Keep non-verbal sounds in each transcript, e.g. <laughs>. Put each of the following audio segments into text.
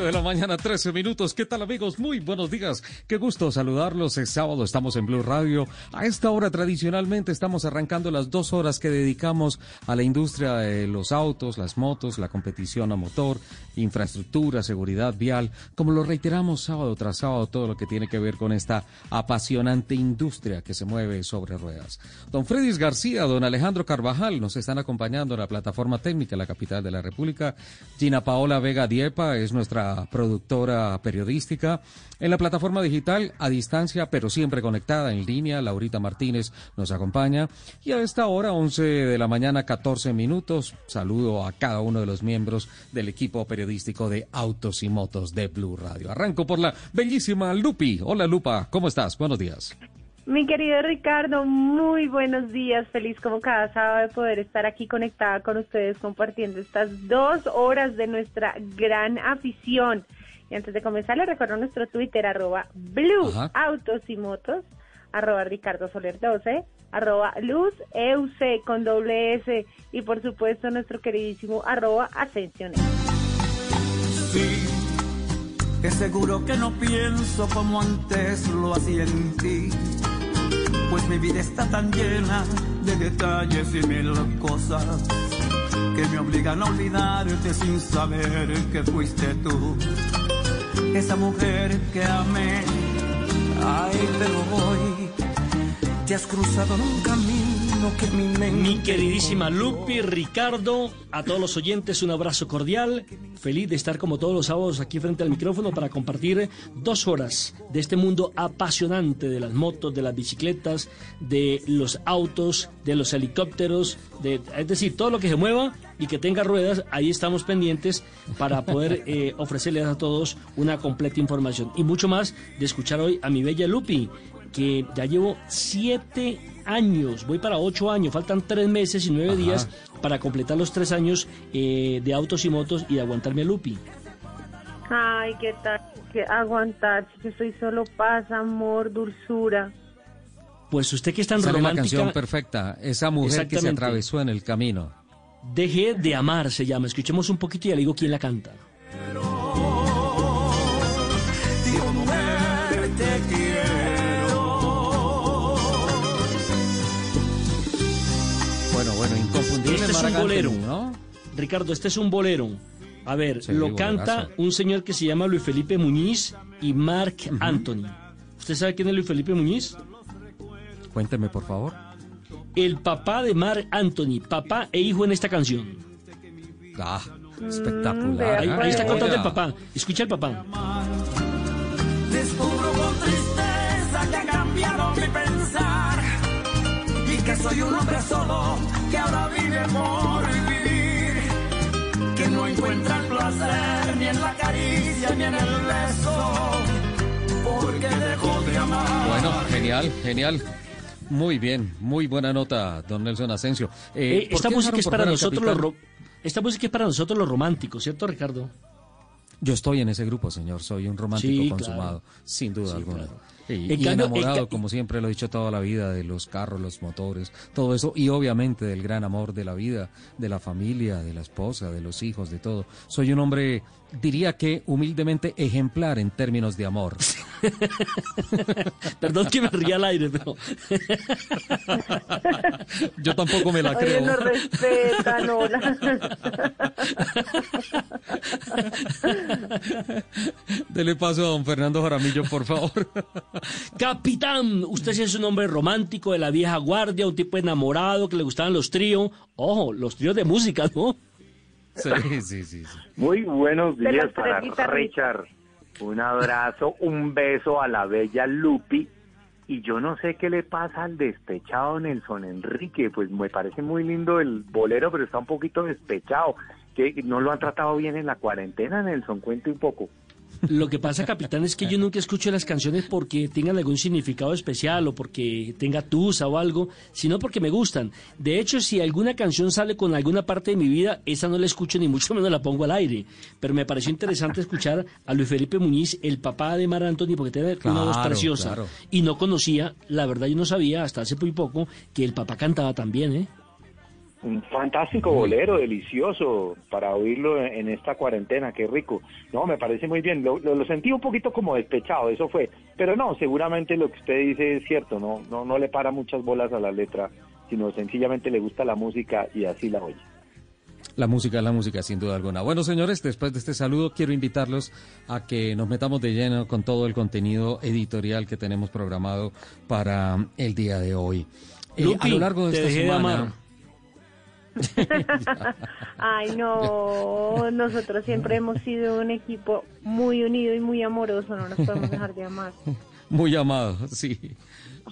De la mañana, 13 minutos. ¿Qué tal amigos? Muy buenos días. Qué gusto saludarlos. Es sábado, estamos en Blue Radio. A esta hora tradicionalmente estamos arrancando las dos horas que dedicamos a la industria de los autos, las motos, la competición a motor, infraestructura, seguridad vial. Como lo reiteramos sábado tras sábado, todo lo que tiene que ver con esta apasionante industria que se mueve sobre ruedas. Don Fredis García, don Alejandro Carvajal nos están acompañando en la plataforma técnica la capital de la República. Gina Paola Vega Diepa es nuestra productora periodística. En la plataforma digital, a distancia, pero siempre conectada en línea, Laurita Martínez nos acompaña. Y a esta hora, 11 de la mañana, 14 minutos, saludo a cada uno de los miembros del equipo periodístico de Autos y Motos de Blue Radio. Arranco por la bellísima Lupi. Hola Lupa, ¿cómo estás? Buenos días. Mi querido Ricardo, muy buenos días. Feliz como cada sábado de poder estar aquí conectada con ustedes compartiendo estas dos horas de nuestra gran afición. Y antes de comenzar, les recuerdo nuestro Twitter, arroba Blue Autos y Motos, arroba Ricardo Soler 12, arroba Luz EUC con doble S y por supuesto nuestro queridísimo arroba Ascensiones. Sí, es seguro que no pienso como antes lo hacía en ti pues mi vida está tan llena de detalles y mil cosas que me obligan a olvidarte sin saber que fuiste tú, esa mujer que amé. Ay, pero hoy te has cruzado un camino que mi queridísima Lupi, Ricardo, a todos los oyentes un abrazo cordial. Feliz de estar como todos los sábados aquí frente al micrófono para compartir dos horas de este mundo apasionante de las motos, de las bicicletas, de los autos, de los helicópteros, de, es decir, todo lo que se mueva y que tenga ruedas, ahí estamos pendientes para poder <laughs> eh, ofrecerles a todos una completa información. Y mucho más de escuchar hoy a mi bella Lupi, que ya llevo siete años, voy para ocho años, faltan tres meses y nueve días para completar los tres años eh, de autos y motos y de aguantarme a Lupi. Ay, qué tal, que aguantar, que soy solo paz, amor, dulzura. Pues usted que es tan Sale romántica... la canción perfecta, esa mujer que se atravesó en el camino. Deje de amar se llama. Escuchemos un poquito y ya le digo quién la canta. Es un bolero. ¿no? Ricardo, este es un bolero. A ver, Sí, lo canta bolerazo. un señor que se llama Luis Felipe Muñiz y Mark Anthony. ¿Usted sabe quién es Luis Felipe Muñiz? Cuénteme, por favor. El papá de Mark Anthony, papá e hijo en esta canción. Ah, vea, espectacular. Ahí, ahí está contando el papá. Escucha el papá. Descubro soy un hombre solo que ahora vive por vivir, que no encuentra el placer ni en la caricia ni en el beso, porque dejó de amar. Bueno, genial, genial. Muy bien, muy buena nota, don Nelson Asensio. Eh, Eh, ¿por esta música es para nosotros los ro- esta música es para nosotros los románticos, ¿cierto, Ricardo? Yo estoy en ese grupo, señor. Soy un romántico Sí, consumado, claro. sin duda Sí, alguna. claro. Y enamorado, como siempre lo he dicho toda la vida, de los carros, los motores, todo eso, y obviamente del gran amor de la vida, de la familia, de la esposa, de los hijos, de todo. Soy un hombre, diría que humildemente ejemplar en términos de amor. <laughs> Perdón que me ría al aire, pero... Yo tampoco me la creo. no respetan, Dele paso a don Fernando Jaramillo, por favor. Capitán, usted es un hombre romántico de la vieja guardia, un tipo enamorado que le gustaban los tríos. Ojo, los tríos de música, ¿no? Sí, sí, sí. Muy buenos días para Richard. Un abrazo, un beso a la bella Lupi. Y yo no sé qué le pasa al despechado Nelson Enrique. Pues me parece muy lindo el bolero, pero está un poquito despechado. Que no lo han tratado bien en la cuarentena, Nelson. Cuente un poco. Lo que pasa, capitán, es que yo nunca escucho las canciones porque tengan algún significado especial o porque tenga tusa o algo, sino porque me gustan. De hecho, si alguna canción sale con alguna parte de mi vida, esa no la escucho ni mucho menos la pongo al aire. Pero me pareció interesante escuchar a Luis Felipe Muñiz, el papá de Mar Anthony, porque tiene una voz preciosa. Y no conocía, la verdad yo no sabía hasta hace muy poco, que el papá cantaba también, ¿eh? Un fantástico bolero, delicioso para oírlo en esta cuarentena, qué rico. No, me parece muy bien, lo, sentí un poquito como despechado, eso fue, pero no, seguramente lo que usted dice es cierto, no, no, no le para muchas bolas a la letra, sino sencillamente le gusta la música y así la oye. La música la música, sin duda alguna. Bueno, señores, después de este saludo, quiero invitarlos a que nos metamos de lleno con todo el contenido editorial que tenemos programado para el día de hoy. Eh, a lo largo de esta semana. <laughs> Ay, no, nosotros siempre hemos sido un equipo muy unido y muy amoroso, no nos podemos dejar de amar. <laughs> Muy amado, sí.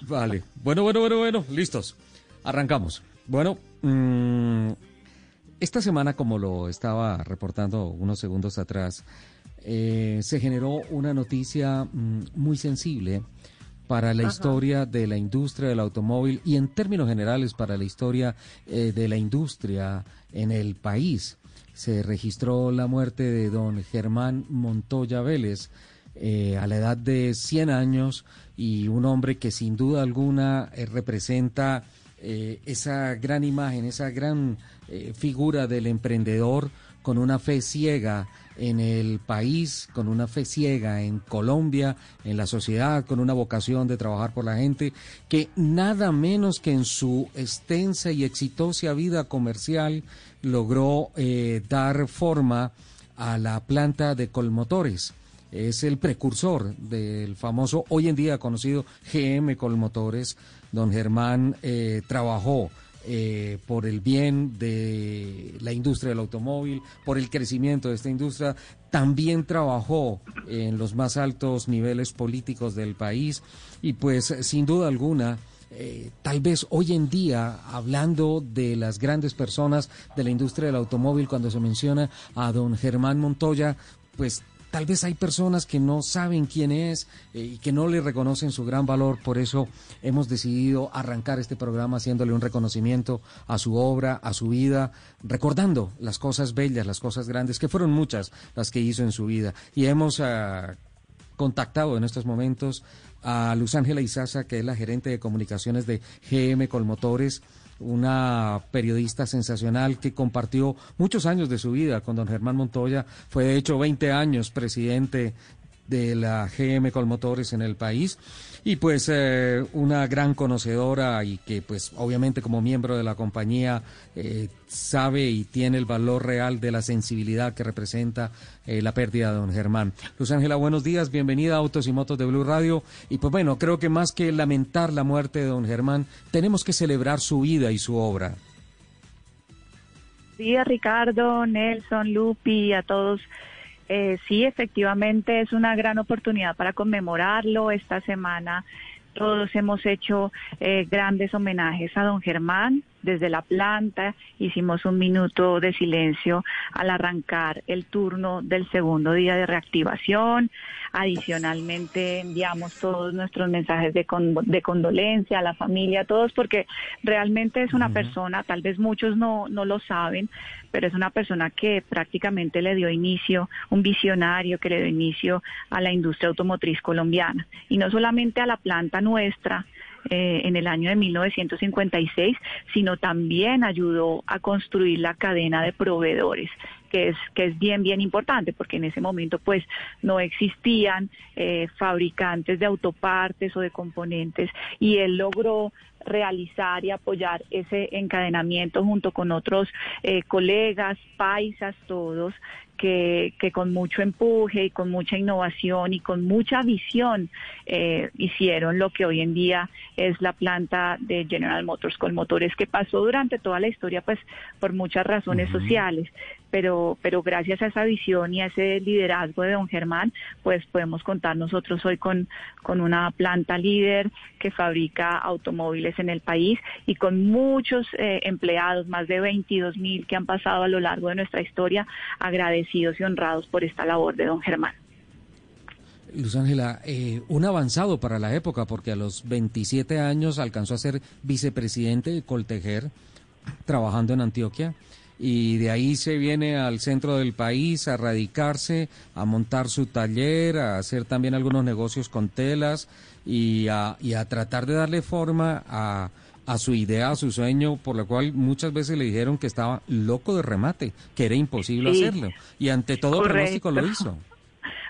Vale. Bueno, bueno, bueno, bueno, listos. Arrancamos. Bueno, mm, esta semana, como lo estaba reportando unos segundos atrás, eh, se generó una noticia mm, muy sensible para la historia de la industria del automóvil y en términos generales para la historia eh, de la industria en el país. Se registró la muerte de don Germán Montoya Vélez eh, a la edad de 100 años y un hombre que sin duda alguna eh, representa esa gran imagen, esa gran figura del emprendedor con una fe ciega en el país, con una fe ciega en Colombia, en la sociedad, con una vocación de trabajar por la gente, que nada menos que en su extensa y exitosa vida comercial logró eh, dar forma a la planta de Colmotores. Es el precursor del famoso, hoy en día conocido GM Colmotores. Don Germán eh, trabajó eh, por el bien de la industria del automóvil, por el crecimiento de esta industria. También trabajó en los más altos niveles políticos del país y pues sin duda alguna eh, tal vez hoy en día, hablando de las grandes personas de la industria del automóvil, cuando se menciona a don Germán Montoya, pues Tal vez hay personas que no saben quién es eh, y que no le reconocen su gran valor, por eso hemos decidido arrancar este programa haciéndole un reconocimiento a su obra, a su vida, recordando las cosas bellas, las cosas grandes, que fueron muchas las que hizo en su vida. Y hemos ah, contactado en estos momentos a Luz Ángela Izaza, que es la gerente de comunicaciones de GM Colmotores una periodista sensacional que compartió muchos años de su vida con don Germán Montoya, fue de hecho 20 años presidente de la GM Colmotores en el país y pues eh, una gran conocedora y que pues obviamente como miembro de la compañía eh, sabe y tiene el valor real de la sensibilidad que representa eh, la pérdida de don Germán. Luz Ángela, buenos días, bienvenida a Autos y Motos de Blue Radio y pues bueno, creo que más que lamentar la muerte de don Germán, tenemos que celebrar su vida y su obra. Sí, a Ricardo, Nelson, Lupi, a todos eh, sí, efectivamente es una gran oportunidad para conmemorarlo. Esta semana todos hemos hecho eh, grandes homenajes a don Germán. Desde la planta, hicimos un minuto de silencio al arrancar el turno del segundo día de reactivación. Adicionalmente enviamos todos nuestros mensajes de, de condolencia a la familia, a todos, porque realmente es una persona, tal vez muchos no, no lo saben, pero es una persona que prácticamente le dio inicio, un visionario que le dio inicio a la industria automotriz colombiana. Y no solamente a la planta nuestra, eh, en el año de 1956, sino también ayudó a construir la cadena de proveedores que es, que es bien, bien importante, porque en ese momento pues no existían eh, fabricantes de autopartes o de componentes y él logró realizar y apoyar ese encadenamiento junto con otros eh, colegas, paisas, todos, que, que, con mucho empuje y con mucha innovación y con mucha visión eh, hicieron lo que hoy en día es la planta de General Motors con motores que pasó durante toda la historia pues por muchas razones sociales pero, pero gracias a esa visión y a ese liderazgo de don Germán, pues podemos contar nosotros hoy con, con una planta líder que fabrica automóviles en el país y con muchos eh, empleados, más de 22 mil que han pasado a lo largo de nuestra historia, agradecidos y honrados por esta labor de don Germán. Luz Ángela, eh, un avanzado para la época, porque a los 27 años alcanzó a ser vicepresidente de Coltejer, trabajando en Antioquia y de ahí se viene al centro del país a radicarse, a montar su taller, a hacer también algunos negocios con telas y a, y a tratar de darle forma a, a su idea, a su sueño, por lo cual muchas veces le dijeron que estaba loco de remate, que era imposible hacerlo. Y ante todo pronóstico lo hizo.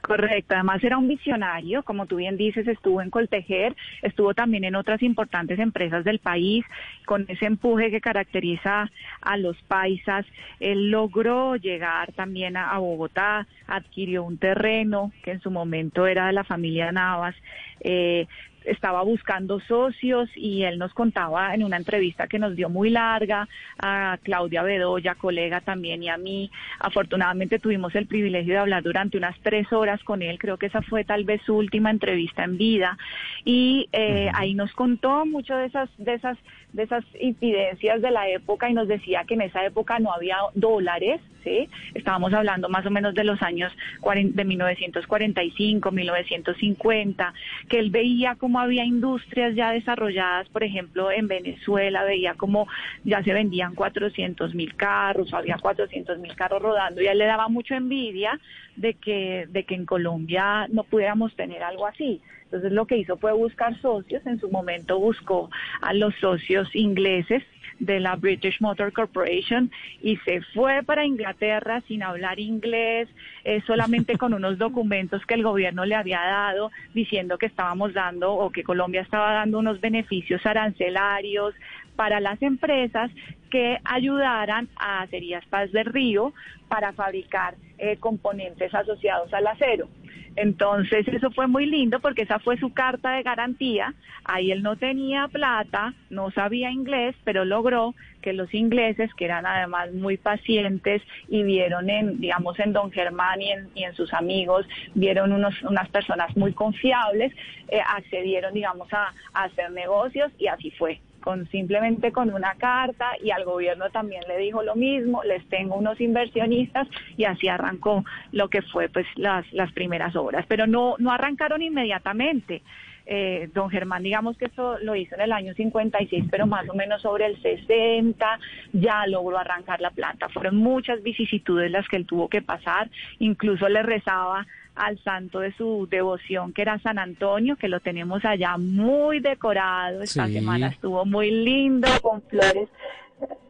Correcto, además era un visionario, como tú bien dices, estuvo en Coltejer, estuvo también en otras importantes empresas del país, con ese empuje que caracteriza a los paisas. Él logró llegar también a, Bogotá, adquirió un terreno que en su momento era de la familia Navas, eh, estaba buscando socios y él nos contaba en una entrevista que nos dio muy larga a Claudia Bedoya, colega también, y a mí. Afortunadamente tuvimos el privilegio de hablar durante unas tres horas con él, creo que esa fue tal vez su última entrevista en vida, y eh, ahí nos contó mucho de esas, de esas de esas incidencias de la época y nos decía que en esa época no había dólares, ¿sí? Estábamos hablando más o menos de los años de 1945, 1950, que él veía cómo había industrias ya desarrolladas, por ejemplo, en Venezuela, veía cómo ya se vendían 400 mil carros, había 400 mil carros rodando y él le daba mucha envidia de que, de que en Colombia no pudiéramos tener algo así. Entonces lo que hizo fue buscar socios, en su momento buscó a los socios ingleses de la British Motor Corporation y se fue para Inglaterra sin hablar inglés, eh, solamente con unos <laughs> documentos que el gobierno le había dado diciendo que estábamos dando o que Colombia estaba dando unos beneficios arancelarios para las empresas que ayudaran a Acerías Paz del Río para fabricar eh, componentes asociados al acero. Entonces eso fue muy lindo porque esa fue su carta de garantía. Ahí él no tenía plata, no sabía inglés, pero logró que los ingleses, que eran además muy pacientes y vieron en, digamos, en Don Germán y en, sus amigos, vieron unos, unas personas muy confiables, eh, accedieron, digamos, a hacer negocios y así fue con simplemente con una carta y al gobierno también le dijo lo mismo, les tengo unos inversionistas y así arrancó lo que fue pues las, las primeras obras, pero no, no arrancaron inmediatamente. Eh, don Germán, digamos que eso lo hizo en el año 56, pero más o menos sobre el 60 ya logró arrancar la planta. Fueron muchas vicisitudes las que él tuvo que pasar, incluso le rezaba al santo de su devoción, que era San Antonio, que lo tenemos allá muy decorado. Esta semana estuvo muy lindo, con flores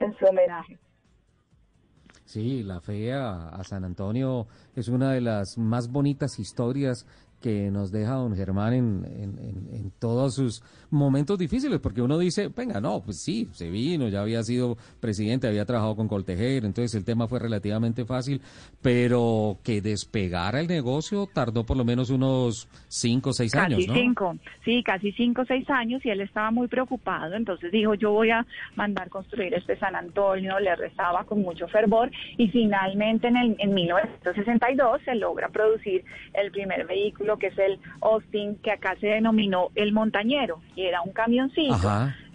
en su homenaje. Sí, la fe a, San Antonio es una de las más bonitas historias que nos deja don Germán en, en, todos sus momentos difíciles, porque uno dice, venga, no, pues sí, se vino, ya había sido presidente, había trabajado con Coltejer, entonces el tema fue relativamente fácil, pero que despegara el negocio tardó por lo menos unos cinco o seis años, ¿no? cinco, sí, casi cinco o seis años y él estaba muy preocupado, entonces dijo, yo voy a mandar construir este San Antonio, le rezaba con mucho fervor y finalmente en, el, en 1962 se logra producir el primer vehículo que es el Austin, que acá se denominó el montañero, y era un camioncito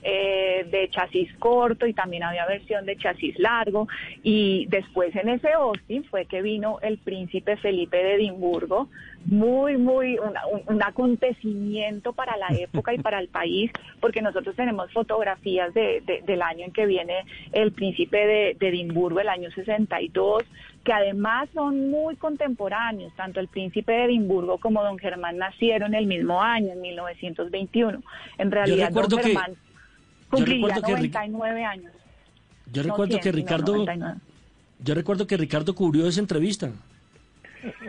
eh, de chasis corto y también había versión de chasis largo. Y después en ese Austin fue que vino el príncipe Felipe de Edimburgo, muy, muy, un, acontecimiento para la <laughs> época y para el país, porque nosotros tenemos fotografías de, del año en que viene el príncipe de, de Edimburgo, el año 62, que además son muy contemporáneos, tanto el príncipe de Edimburgo como don Germán nacieron el mismo año, en 1921. En realidad, don Germán cumpliría 99 años. Yo recuerdo que Ricardo... Yo recuerdo que Ricardo cubrió esa entrevista.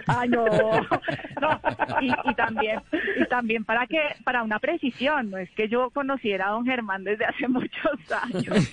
Ah, no, <laughs> no. Y, también, y también para que, para una precisión, no es que yo conociera a don Germán desde hace <laughs> muchos años.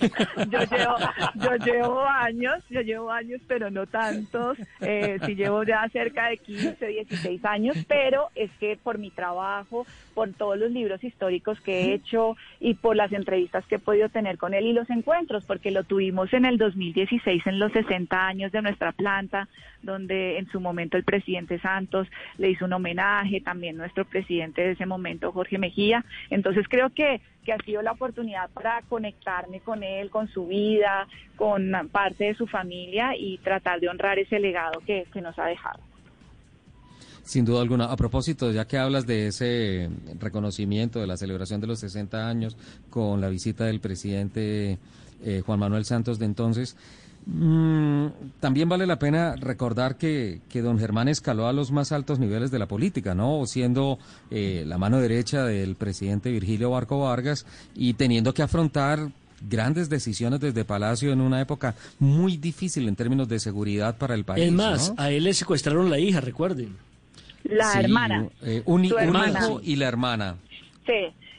Yo llevo, yo llevo años, yo llevo años, pero no tantos. Eh, sí llevo ya cerca de 15, 16 años, pero es que por mi trabajo, por todos los libros históricos que he hecho y por las entrevistas que he podido tener con él y los encuentros, porque lo tuvimos en el 2016 en los 60 años de nuestra planta, donde en su momento el presidente Santos le hizo un homenaje, también nuestro presidente de ese momento, Jorge Mejía. Entonces creo que, que ha sido la oportunidad para conectarme con él, con su vida, con parte de su familia y tratar de honrar ese legado que, que nos ha dejado. Sin duda alguna. A propósito, ya que hablas de ese reconocimiento de la celebración de los 60 años con la visita del presidente eh, Juan Manuel Santos de entonces, Mm, también vale la pena recordar que, que, don Germán escaló a los más altos niveles de la política, ¿no? Siendo eh, la mano derecha del presidente Virgilio Barco Vargas y teniendo que afrontar grandes decisiones desde Palacio en una época muy difícil en términos de seguridad para el país. Es más, a él le secuestraron la hija, recuerden. La hermana. Eh, un, hijo y la hermana. Sí,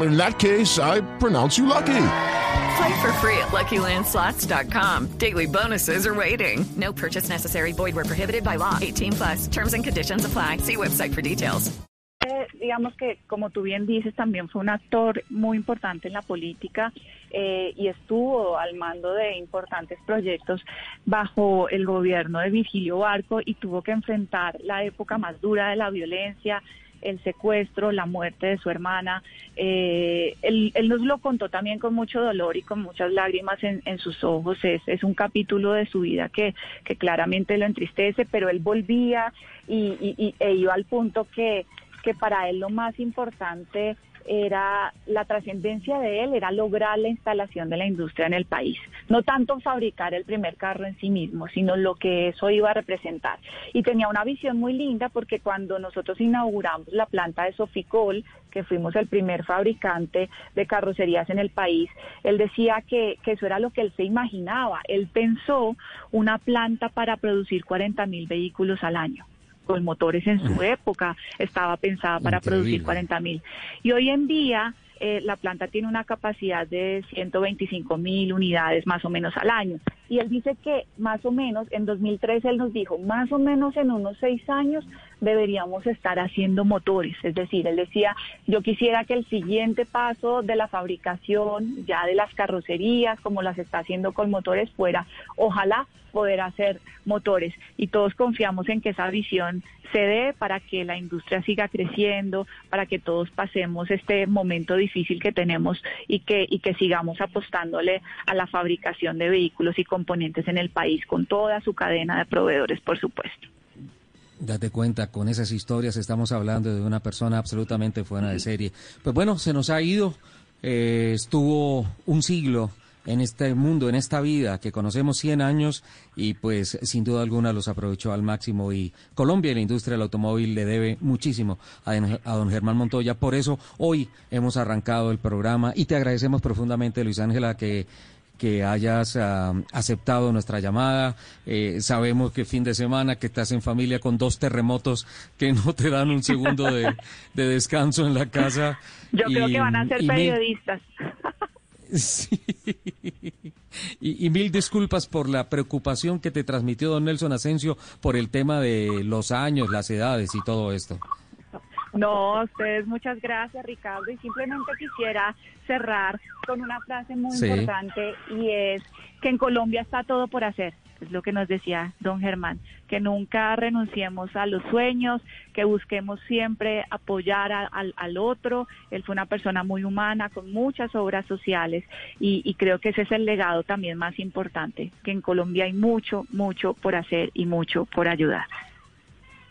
In that case, I pronounce you lucky. Play for free at LuckyLandSlots.com. Daily bonuses are waiting. No purchase necessary. Void were prohibited by law. 18 plus. Terms and conditions apply. See website for details. Eh, digamos que, como tú bien dices, también fue un actor muy importante en la política eh, y estuvo al mando de importantes proyectos bajo el gobierno de Virgilio Barco y tuvo que enfrentar la época más dura de la violencia, el secuestro, la muerte de su hermana. Eh, él, nos lo contó también con mucho dolor y con muchas lágrimas en, sus ojos. Es, es, un capítulo de su vida que, que claramente lo entristece, pero él volvía y, e iba al punto que, que para él lo más importante era la trascendencia de él era lograr la instalación de la industria en el país, no tanto fabricar el primer carro en sí mismo, sino lo que eso iba a representar. Y tenía una visión muy linda porque cuando nosotros inauguramos la planta de Soficol, que fuimos el primer fabricante de carrocerías en el país, él decía que, que eso era lo que él se imaginaba. Él pensó una planta para producir 40 mil vehículos al año motores en su época estaba pensada para producir 40 mil. Y hoy en día eh, la planta tiene una capacidad de 125 mil unidades más o menos al año. Y él dice que más o menos, en 2013 él nos dijo, más o menos en unos seis años deberíamos estar haciendo motores. Es decir, él decía, yo quisiera que el siguiente paso de la fabricación ya de las carrocerías, como las está haciendo con motores, fuera, ojalá poder hacer motores. Y todos confiamos en que esa visión se dé para que la industria siga creciendo, para que todos pasemos este momento difícil que tenemos y que, y que sigamos apostándole a la fabricación de vehículos y componentes en el país con toda su cadena de proveedores, por supuesto. Date cuenta, con esas historias estamos hablando de una persona absolutamente fuera de serie. Pues bueno, se nos ha ido, eh, estuvo un siglo en este mundo, en esta vida, que conocemos 100 años y pues sin duda alguna los aprovechó al máximo y Colombia y la industria del automóvil le debe muchísimo a, a, don Germán Montoya. Por eso hoy hemos arrancado el programa y te agradecemos profundamente, Luis Ángela, que que hayas ah, aceptado nuestra llamada. Eh, sabemos que fin de semana, que estás en familia con dos terremotos que no te dan un segundo de, <laughs> descanso en la casa. Yo creo que van a ser periodistas. <laughs> Sí. Y, y, mil disculpas por la preocupación que te transmitió don Nelson Asensio por el tema de los años, las edades y todo esto. No, ustedes muchas gracias, Ricardo. Y simplemente quisiera cerrar con una frase muy importante y es que en Colombia está todo por hacer es lo que nos decía don Germán, que nunca renunciemos a los sueños, que busquemos siempre apoyar al otro. Él fue una persona muy humana, con muchas obras sociales y, y creo que ese es el legado también más importante, que en Colombia hay mucho, mucho por hacer y mucho por ayudar.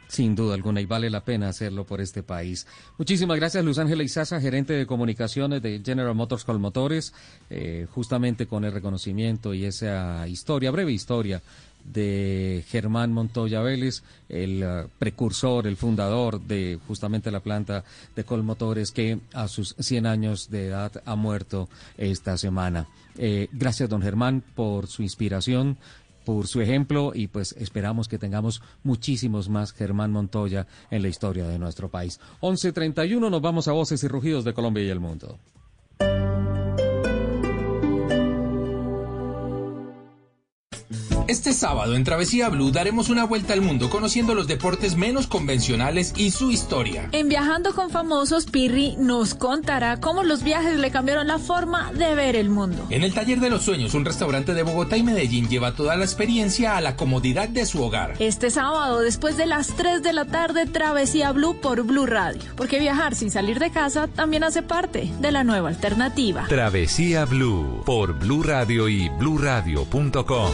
Sin duda alguna, y vale la pena hacerlo por este país. Muchísimas gracias, Luz Ángela Izaza, gerente de comunicaciones de General Motors Colmotores, eh, justamente con el reconocimiento y esa historia, breve historia de Germán Montoya Vélez, el uh, precursor, el fundador de justamente la planta de Colmotores que a sus 100 años de edad ha muerto esta semana. Eh, gracias, don Germán, por su inspiración, por su ejemplo y pues esperamos que tengamos muchísimos más Germán Montoya en la historia de nuestro país. 11.31 nos vamos a Voces y Rugidos de Colombia y el Mundo. Este sábado en Travesía Blue daremos una vuelta al mundo conociendo los deportes menos convencionales y su historia. En Viajando con Famosos, Pirri nos contará cómo los viajes le cambiaron la forma de ver el mundo. En el Taller de los Sueños, un restaurante de Bogotá y Medellín lleva toda la experiencia a la comodidad de su hogar. Este sábado, después de las 3 de la tarde, Travesía Blue por Blue Radio. Porque viajar sin salir de casa también hace parte de la nueva alternativa. Travesía Blue por Blue Radio y bluradio.com.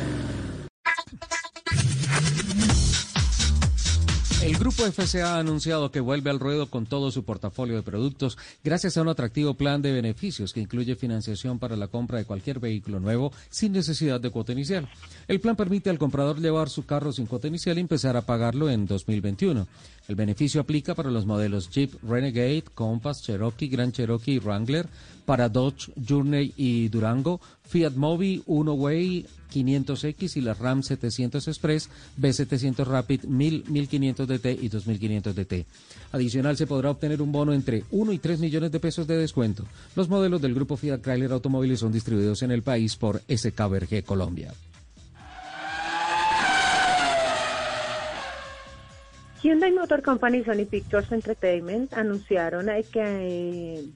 El grupo FCA ha anunciado que vuelve al ruedo con todo su portafolio de productos gracias a un atractivo plan de beneficios que incluye financiación para la compra de cualquier vehículo nuevo sin necesidad de cuota inicial. El plan permite al comprador llevar su carro sin cuota inicial y empezar a pagarlo en 2021. El beneficio aplica para los modelos Jeep Renegade, Compass, Cherokee, Grand Cherokee y Wrangler, para Dodge Journey y Durango, Fiat Mobi, Uno Way, 500X y la Ram 700 Express, B700 Rapid 1000, 1500 DT y 2500 DT. Adicional se podrá obtener un bono entre 1 y 3 millones de pesos de descuento. Los modelos del grupo Fiat Chrysler Automóviles son distribuidos en el país por SKBRG Colombia. Hyundai Motor Company y Sony Pictures Entertainment anunciaron que eh,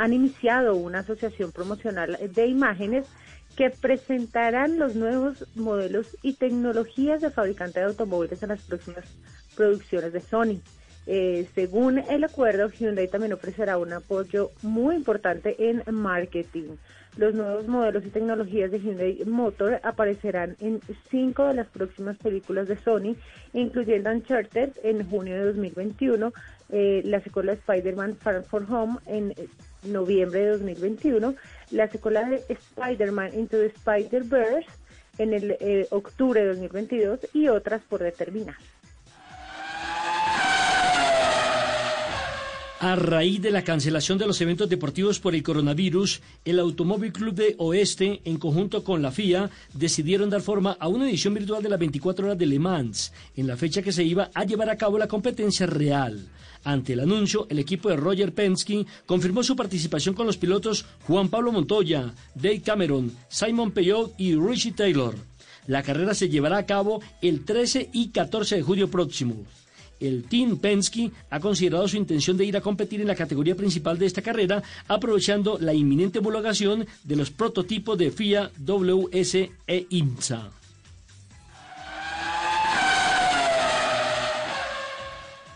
han iniciado una asociación promocional de imágenes que presentarán los nuevos modelos y tecnologías de fabricante de automóviles en las próximas producciones de Sony. Eh, según el acuerdo, Hyundai también ofrecerá un apoyo muy importante en marketing. Los nuevos modelos y tecnologías de Hyundai Motor aparecerán en cinco de las próximas películas de Sony, incluyendo Uncharted en junio de 2021, eh, la secuela de Spider-Man Far For Home en noviembre de 2021, la secuela de Spider-Man Into the Spider-Verse en el eh, octubre de 2022 y otras por determinar. A raíz de la cancelación de los eventos deportivos por el coronavirus, el Automóvil Club de Oeste, en conjunto con la FIA, decidieron dar forma a una edición virtual de las 24 horas de Le Mans, en la fecha que se iba a llevar a cabo la competencia real. Ante el anuncio, el equipo de Roger Penske confirmó su participación con los pilotos Juan Pablo Montoya, Dave Cameron, Simon Peyot y Richie Taylor. La carrera se llevará a cabo el 13 y 14 de julio próximo el Team Penske ha considerado su intención de ir a competir en la categoría principal de esta carrera, aprovechando la inminente homologación de los prototipos de FIA, WS e IMSA.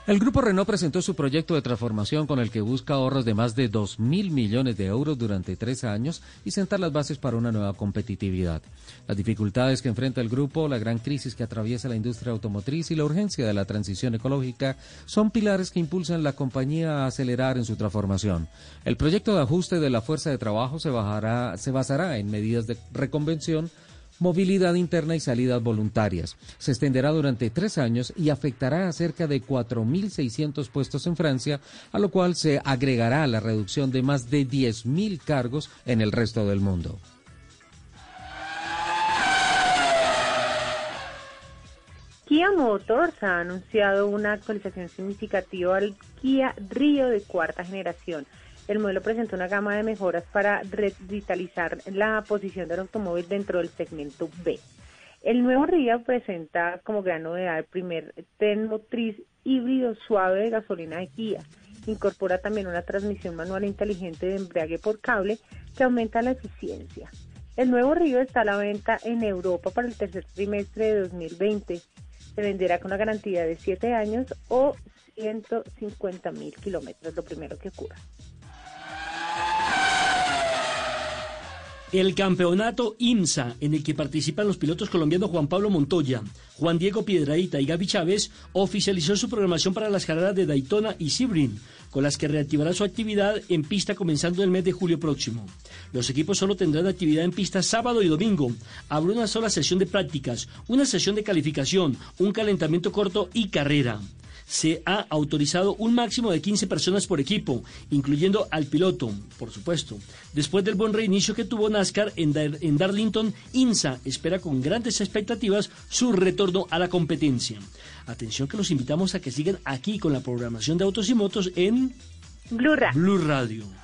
El grupo Renault presentó su proyecto de transformación con el que busca ahorros de más de 2 mil millones de euros durante tres años y sentar las bases para una nueva competitividad. Las dificultades que enfrenta el grupo, la gran crisis que atraviesa la industria automotriz y la urgencia de la transición ecológica son pilares que impulsan la compañía a acelerar en su transformación. El proyecto de ajuste de la fuerza de trabajo se, basará en medidas de reconvención movilidad interna y salidas voluntarias. Se extenderá durante tres años y afectará a cerca de 4.600 puestos en Francia, a lo cual se agregará la reducción de más de 10.000 cargos en el resto del mundo. Kia Motors ha anunciado una actualización significativa al Kia Río de cuarta generación el modelo presenta una gama de mejoras para revitalizar la posición del automóvil dentro del segmento B. El nuevo Río presenta como gran novedad el primer tren motriz híbrido suave de gasolina de Kia. Incorpora también una transmisión manual inteligente de embrague por cable que aumenta la eficiencia. El nuevo Río está a la venta en Europa para el tercer trimestre de 2020. Se venderá con una garantía de 7 años o 150 mil kilómetros, lo primero que ocurra. El campeonato IMSA, en el que participan los pilotos colombianos Juan Pablo Montoya, Juan Diego Piedraíta y Gaby Chávez, oficializó su programación para las carreras de Daytona y Sebring, con las que reactivará su actividad en pista comenzando el mes de julio próximo. Los equipos solo tendrán actividad en pista sábado y domingo. Habrá una sola sesión de prácticas, una sesión de calificación, un calentamiento corto y carrera se ha autorizado un máximo de 15 personas por equipo, incluyendo al piloto, por supuesto. Después del buen reinicio que tuvo NASCAR en, Darlington, INSA espera con grandes expectativas su retorno a la competencia. Atención que los invitamos a que sigan aquí con la programación de autos y motos en Blue Blue Radio.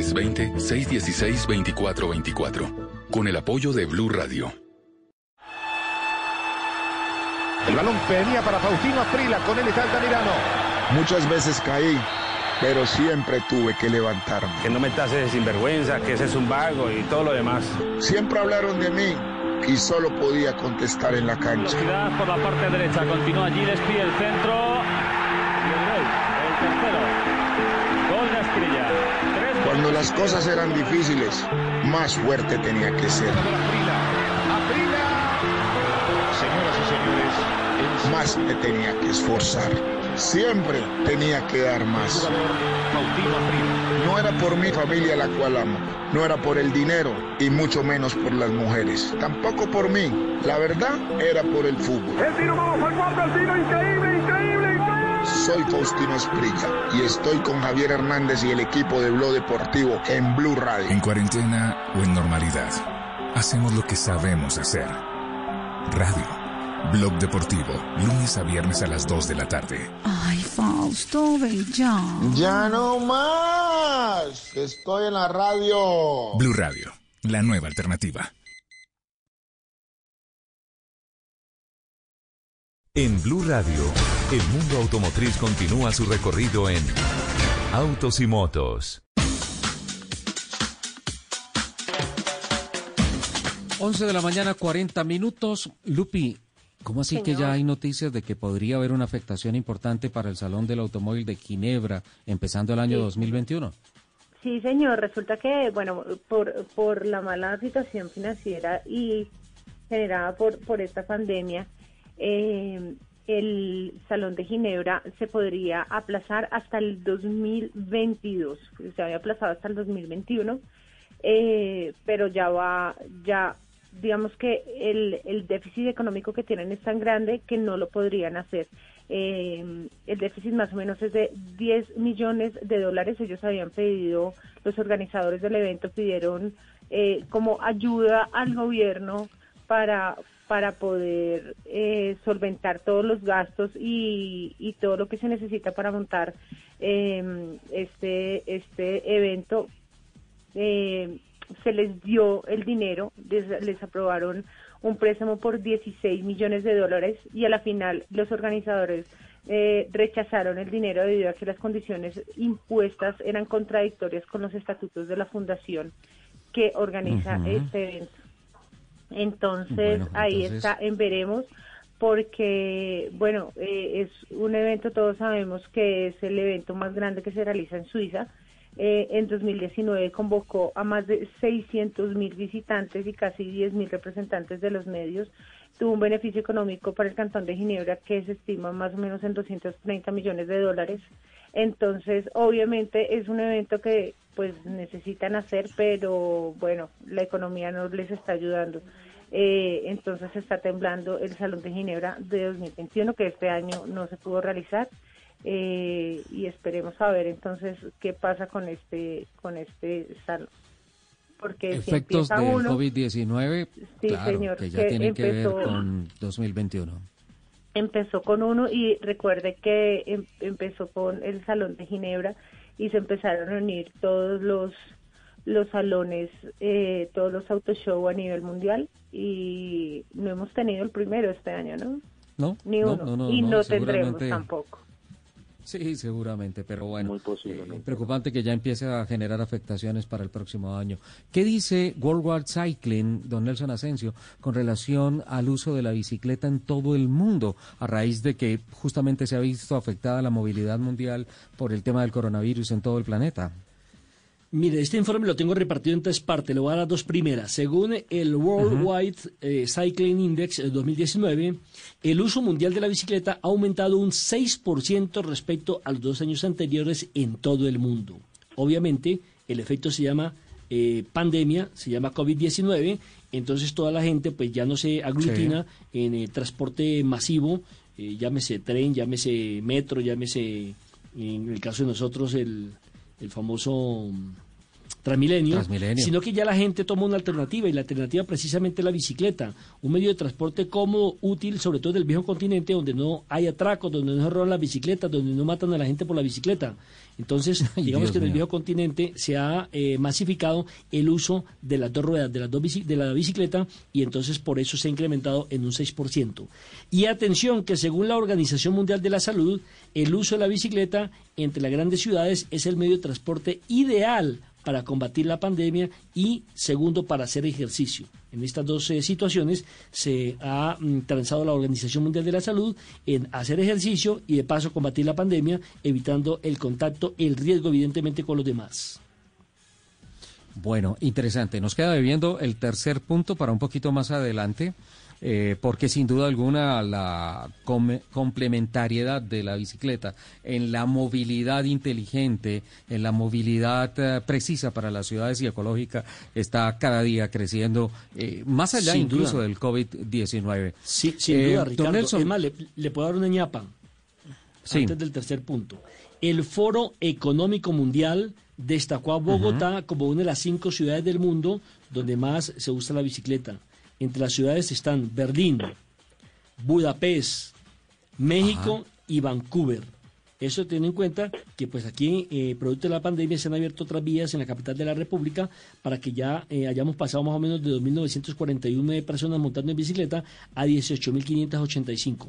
320-616-2424 con el apoyo de Blue Radio. El balón venía para Faustino Aprila, con él está Altamirano. Muchas veces caí, pero siempre tuve que levantarme. Que no me tases sinvergüenza, que ese es un vago y todo lo demás. Siempre hablaron de mí y solo podía contestar en la cancha. por la parte derecha, continúa allí, despide el centro. Las cosas eran difíciles, más fuerte tenía que ser. Señoras y señores, más me tenía que esforzar. Siempre tenía que dar más. No era por mi familia la cual amo, no era por el dinero y mucho menos por las mujeres. Tampoco por mí. La verdad era por el fútbol. El tiro, vamos al el tiro, increíble, increíble, increíble. Soy Faustino Esprilla y estoy con Javier Hernández y el equipo de Blog Deportivo en Blue Radio. En cuarentena o en normalidad, hacemos lo que sabemos hacer. Radio. Blog Deportivo, lunes a viernes a las 2 de la tarde. Ay, Fausto, ven ya. Ya no más. Estoy en la radio. Blue Radio, la nueva alternativa. En Blue Radio, el mundo automotriz continúa su recorrido en Autos y Motos. 11 de la mañana, 40 minutos. Lupi, ¿Cómo así que ya hay noticias de que podría haber una afectación importante para el Salón del Automóvil de Ginebra empezando el año 2021? Sí, señor. Resulta que, bueno, por, por la mala situación financiera y generada por, por esta pandemia, eh, el Salón de Ginebra se podría aplazar hasta el 2022. Se había aplazado hasta el 2021, eh, pero ya va, ya digamos que el, déficit económico que tienen es tan grande que no lo podrían hacer. Eh, el déficit más o menos es de 10 millones de dólares. Ellos habían pedido, los organizadores del evento pidieron eh, como ayuda al gobierno para para poder eh, solventar todos los gastos y, y, todo lo que se necesita para montar eh, este, este evento. Eh, se les dio el dinero, les, les, aprobaron un préstamo por 16 millones de dólares y a la final los organizadores eh, rechazaron el dinero debido a que las condiciones impuestas eran contradictorias con los estatutos de la fundación que organiza este evento. Entonces, ahí está en veremos porque, bueno, eh, es un evento, todos sabemos que es el evento más grande que se realiza en Suiza. Eh, en 2019 convocó a más de 600 mil visitantes y casi 10 mil representantes de los medios. Tuvo un beneficio económico para el Cantón de Ginebra que se estima más o menos en 230 millones de dólares. Entonces, obviamente es un evento que pues necesitan hacer, pero bueno, la economía no les está ayudando. Eh, entonces está temblando el Salón de Ginebra de 2021, que este año no se pudo realizar. Eh, y esperemos a ver entonces qué pasa con este con este salón porque efectos del COVID-19 claro, que ya tienen que ver con 2021 empezó con uno y recuerde que em, empezó con el Salón de Ginebra y se empezaron a unir todos los los salones, eh, todos los autoshow a nivel mundial y no hemos tenido el primero este año, ¿no? No, ni uno. y no tendremos tampoco. Sí, seguramente, pero bueno, eh, preocupante que ya empiece a generar afectaciones para el próximo año. ¿Qué dice Worldwide Cycling, don Nelson Asensio, con relación al uso de la bicicleta en todo el mundo, a raíz de que justamente se ha visto afectada la movilidad mundial por el tema del coronavirus en todo el planeta? Mire, este informe lo tengo repartido en tres partes, le voy a dar dos primeras. Según el Worldwide eh, Cycling Index 2019, el uso mundial de la bicicleta ha aumentado un 6% respecto a los dos años anteriores en todo el mundo. Obviamente, el efecto se llama eh, pandemia, se llama COVID-19, entonces toda la gente pues ya no se aglutina en el transporte masivo, eh, llámese tren, llámese metro, llámese, en el caso de nosotros, el el famoso Transmilenio, sino que ya la gente toma una alternativa y la alternativa precisamente es la bicicleta, un medio de transporte cómodo, útil, sobre todo del viejo continente donde no hay atracos, donde no se roban las bicicletas, donde no matan a la gente por la bicicleta. Entonces, <laughs> digamos que en el viejo continente se ha eh, masificado el uso de las dos ruedas, de, las dos de la bicicleta, y entonces por eso se ha incrementado en un 6%. Y atención, que según la Organización Mundial de la Salud, el uso de la bicicleta entre las grandes ciudades es el medio de transporte ideal para combatir la pandemia y segundo para hacer ejercicio. En estas dos eh, situaciones se ha mm, transado la Organización Mundial de la Salud en hacer ejercicio y de paso combatir la pandemia, evitando el contacto, el riesgo evidentemente con los demás. Bueno, interesante. Nos queda bebiendo el tercer punto para un poquito más adelante. Eh, porque sin duda alguna la complementariedad de la bicicleta en la movilidad inteligente, en la movilidad eh, precisa para las ciudades y ecológica está cada día creciendo, eh, más allá incluso del COVID-19. Sí, sin duda, Ricardo. Es más, le, puedo dar una ñapa antes del tercer punto. El Foro Económico Mundial destacó a Bogotá como una de las cinco ciudades del mundo donde más se usa la bicicleta. Entre las ciudades están Berlín, Budapest, México y Vancouver. Eso tiene en cuenta que pues aquí, eh, producto de la pandemia, se han abierto otras vías en la capital de la República para que ya eh, hayamos pasado más o menos de 2.941 personas montando en bicicleta a 18.585.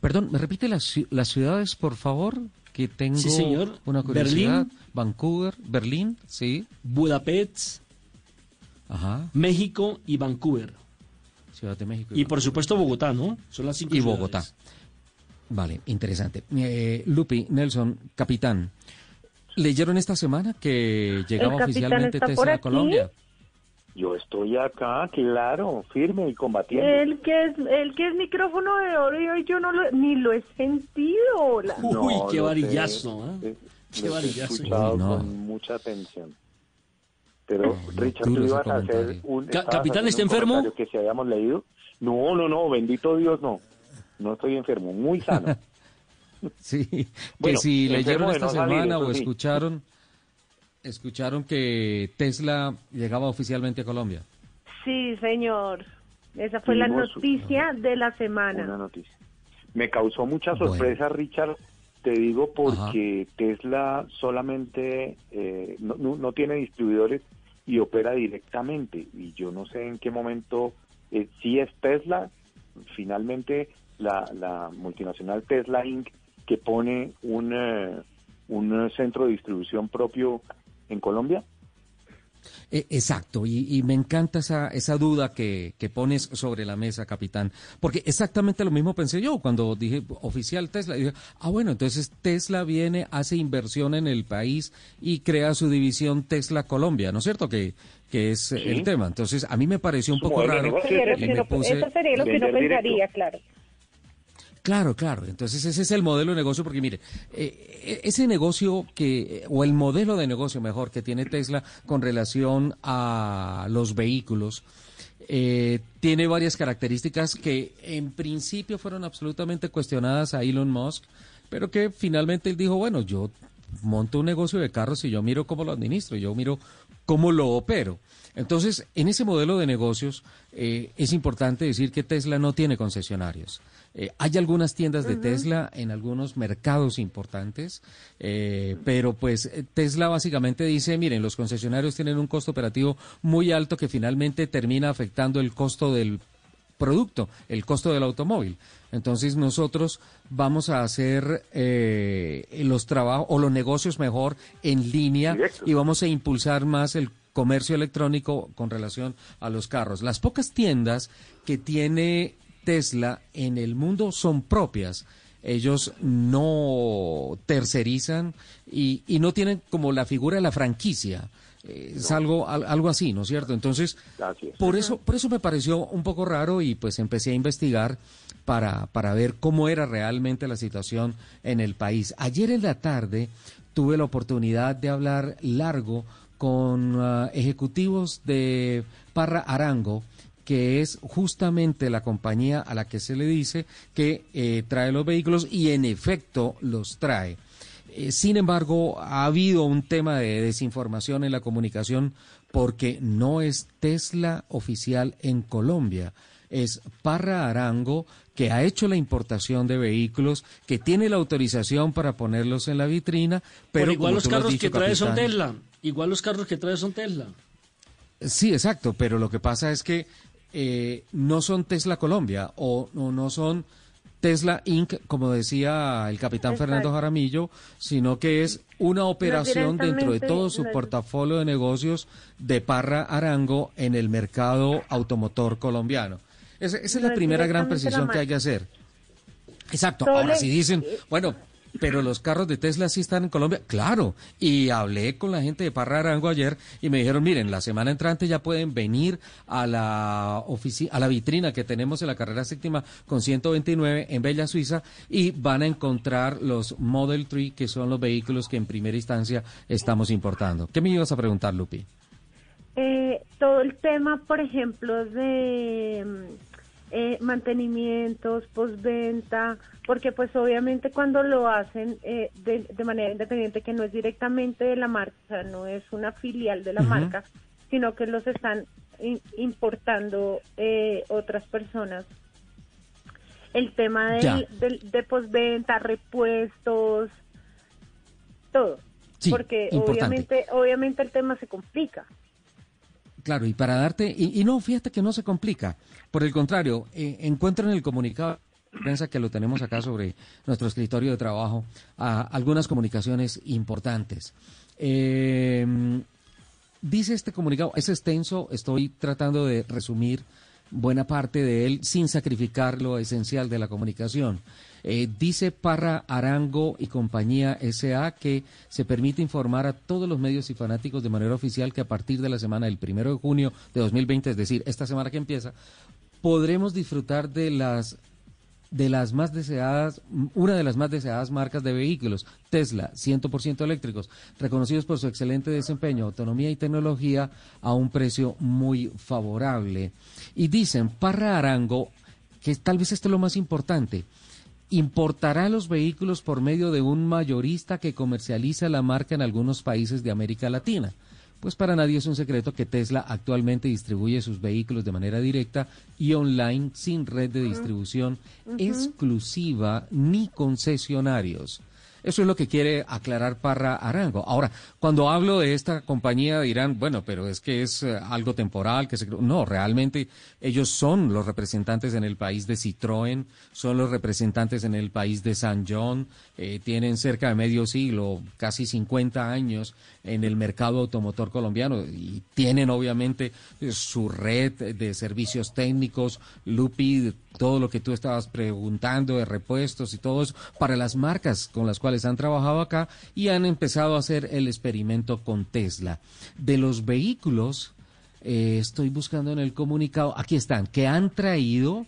Perdón, ¿me repite las, las ciudades, por favor? Que tengo sí, señor. una curiosidad. Berlín, Vancouver, Berlín, sí. Budapest, México y Vancouver. Ciudad de México. Y, por supuesto Bogotá, ¿no? Son las cinco Y Bogotá. Vale, interesante. Eh, Lupi, Nelson, capitán, ¿leyeron esta semana que llegaba oficialmente Tesla a Colombia? Yo estoy acá, claro, firme y combatiendo. El que es, el que es micrófono de oro y hoy yo no lo, ni lo he sentido. Uy, qué varillazo, ¿eh? Qué varillazo. con mucha atención. Pero, Richard, tú ibas a hacer un... ¿Capitán está enfermo? Que si habíamos leído. No, no, no, bendito Dios, no. No estoy enfermo, muy sano. <laughs> sí, que si leyeron esta semana o escucharon, escucharon que Tesla llegaba oficialmente a Colombia. Sí, señor. Esa fue la noticia de la semana. Una noticia. Me causó mucha sorpresa, Richard, te digo porque Tesla solamente eh, no, tiene distribuidores y opera directamente. Y yo no sé en qué momento, eh, si es Tesla, finalmente la, la multinacional Tesla Inc., que pone un, eh, un centro de distribución propio en Colombia. Eh, exacto, y, me encanta esa, esa duda que, que, pones sobre la mesa, capitán, porque exactamente lo mismo pensé yo cuando dije oficial Tesla. Dije, ah, bueno, entonces Tesla viene, hace inversión en el país y crea su división Tesla Colombia, ¿no es cierto? Que, que es el tema. Entonces, a mí me pareció un poco raro. Eso sería lo que no pensaría, claro. Claro, claro. Entonces ese es el modelo de negocio porque mire, eh, ese negocio que, o el modelo de negocio mejor que tiene Tesla con relación a los vehículos, eh, tiene varias características que en principio fueron absolutamente cuestionadas a Elon Musk, pero que finalmente él dijo, bueno, yo monto un negocio de carros y yo miro cómo lo administro, yo miro cómo lo opero. Entonces, en ese modelo de negocios eh, es importante decir que Tesla no tiene concesionarios. Eh, hay algunas tiendas de Tesla en algunos mercados importantes, eh, pero pues eh, Tesla básicamente dice, miren, los concesionarios tienen un costo operativo muy alto que finalmente termina afectando el costo del producto, el costo del automóvil. Entonces nosotros vamos a hacer los trabajos o los negocios mejor en línea y vamos a impulsar más el comercio electrónico con relación a los carros. Las pocas tiendas que tiene Tesla en el mundo son propias. Ellos no tercerizan y, no tienen como la figura de la franquicia. Eh, es algo, algo así, ¿no es cierto? Entonces, por eso, por eso me pareció un poco raro y pues empecé a investigar para, para ver cómo era realmente la situación en el país. Ayer en la tarde tuve la oportunidad de hablar largo con ah, ejecutivos de Parra Arango, que es justamente la compañía a la que se le dice que eh, trae los vehículos y en efecto los trae. Eh, sin embargo, ha habido un tema de desinformación en la comunicación porque no es Tesla oficial en Colombia es Parra Arango, que ha hecho la importación de vehículos, que tiene la autorización para ponerlos en la vitrina, pero, igual los carros que trae son Tesla. Igual los carros que trae son Tesla. Sí, exacto, pero lo que pasa es que eh, no son Tesla Colombia o, no son Tesla Inc., como decía el capitán Fernando Jaramillo, sino que es una operación dentro de todo su portafolio de negocios de Parra Arango en el mercado automotor colombiano. Esa, es la primera gran precisión que hay que hacer. Exacto. Ahora, si dicen, bueno, pero los carros de Tesla sí están en Colombia. Claro. Y hablé con la gente de Parra Arango ayer y me dijeron, miren, la semana entrante ya pueden venir a la a la vitrina que tenemos en la carrera séptima con 129 en Bella Suiza y van a encontrar los Model 3 que son los vehículos que en primera instancia estamos importando. ¿Qué me ibas a preguntar, Lupi? Eh, todo el tema, por ejemplo, de eh, mantenimientos, postventa, porque pues obviamente cuando lo hacen eh, de, manera independiente, que no es directamente de la marca, o sea, no es una filial de la marca, sino que los están importando eh, otras personas. El tema del, de postventa, repuestos, todo. porque obviamente, obviamente el tema se complica. Claro, y para darte, y, no, fíjate que no se complica. Por el contrario, eh, encuentro en el comunicado de prensa que lo tenemos acá sobre nuestro escritorio de trabajo algunas comunicaciones importantes. Em, dice este comunicado, es extenso, estoy tratando de resumir buena parte de él sin sacrificar lo esencial de la comunicación. Eh, dice Parra Arango y compañía SA que se permite informar a todos los medios y fanáticos de manera oficial que a partir de la semana del primero de junio de 2020, es decir, esta semana que empieza, podremos disfrutar de las de las más deseadas, una de las más deseadas marcas de vehículos, Tesla, 100% eléctricos, reconocidos por su excelente desempeño, autonomía y tecnología a un precio muy favorable. Y dicen, Parra Arango, que tal vez esto es lo más importante, importará los vehículos por medio de un mayorista que comercializa la marca en algunos países de América Latina. Pues para nadie es un secreto que Tesla actualmente distribuye sus vehículos de manera directa y online sin red de distribución exclusiva ni concesionarios. Eso es lo que quiere aclarar Parra Arango. Ahora, cuando hablo de esta compañía dirán, bueno, pero es que es eh, algo temporal, que se... No, realmente ellos son los representantes en el país de Citroën, son los representantes en el país de San John, eh, tienen cerca de medio siglo, casi 50 años en el mercado automotor colombiano y tienen obviamente su red de servicios técnicos, Lupi, todo lo que tú estabas preguntando de repuestos y todo eso, para las marcas con las cuales han trabajado acá y han empezado a hacer el experimento con Tesla. De los vehículos, eh, estoy buscando en el comunicado, aquí están, que han traído,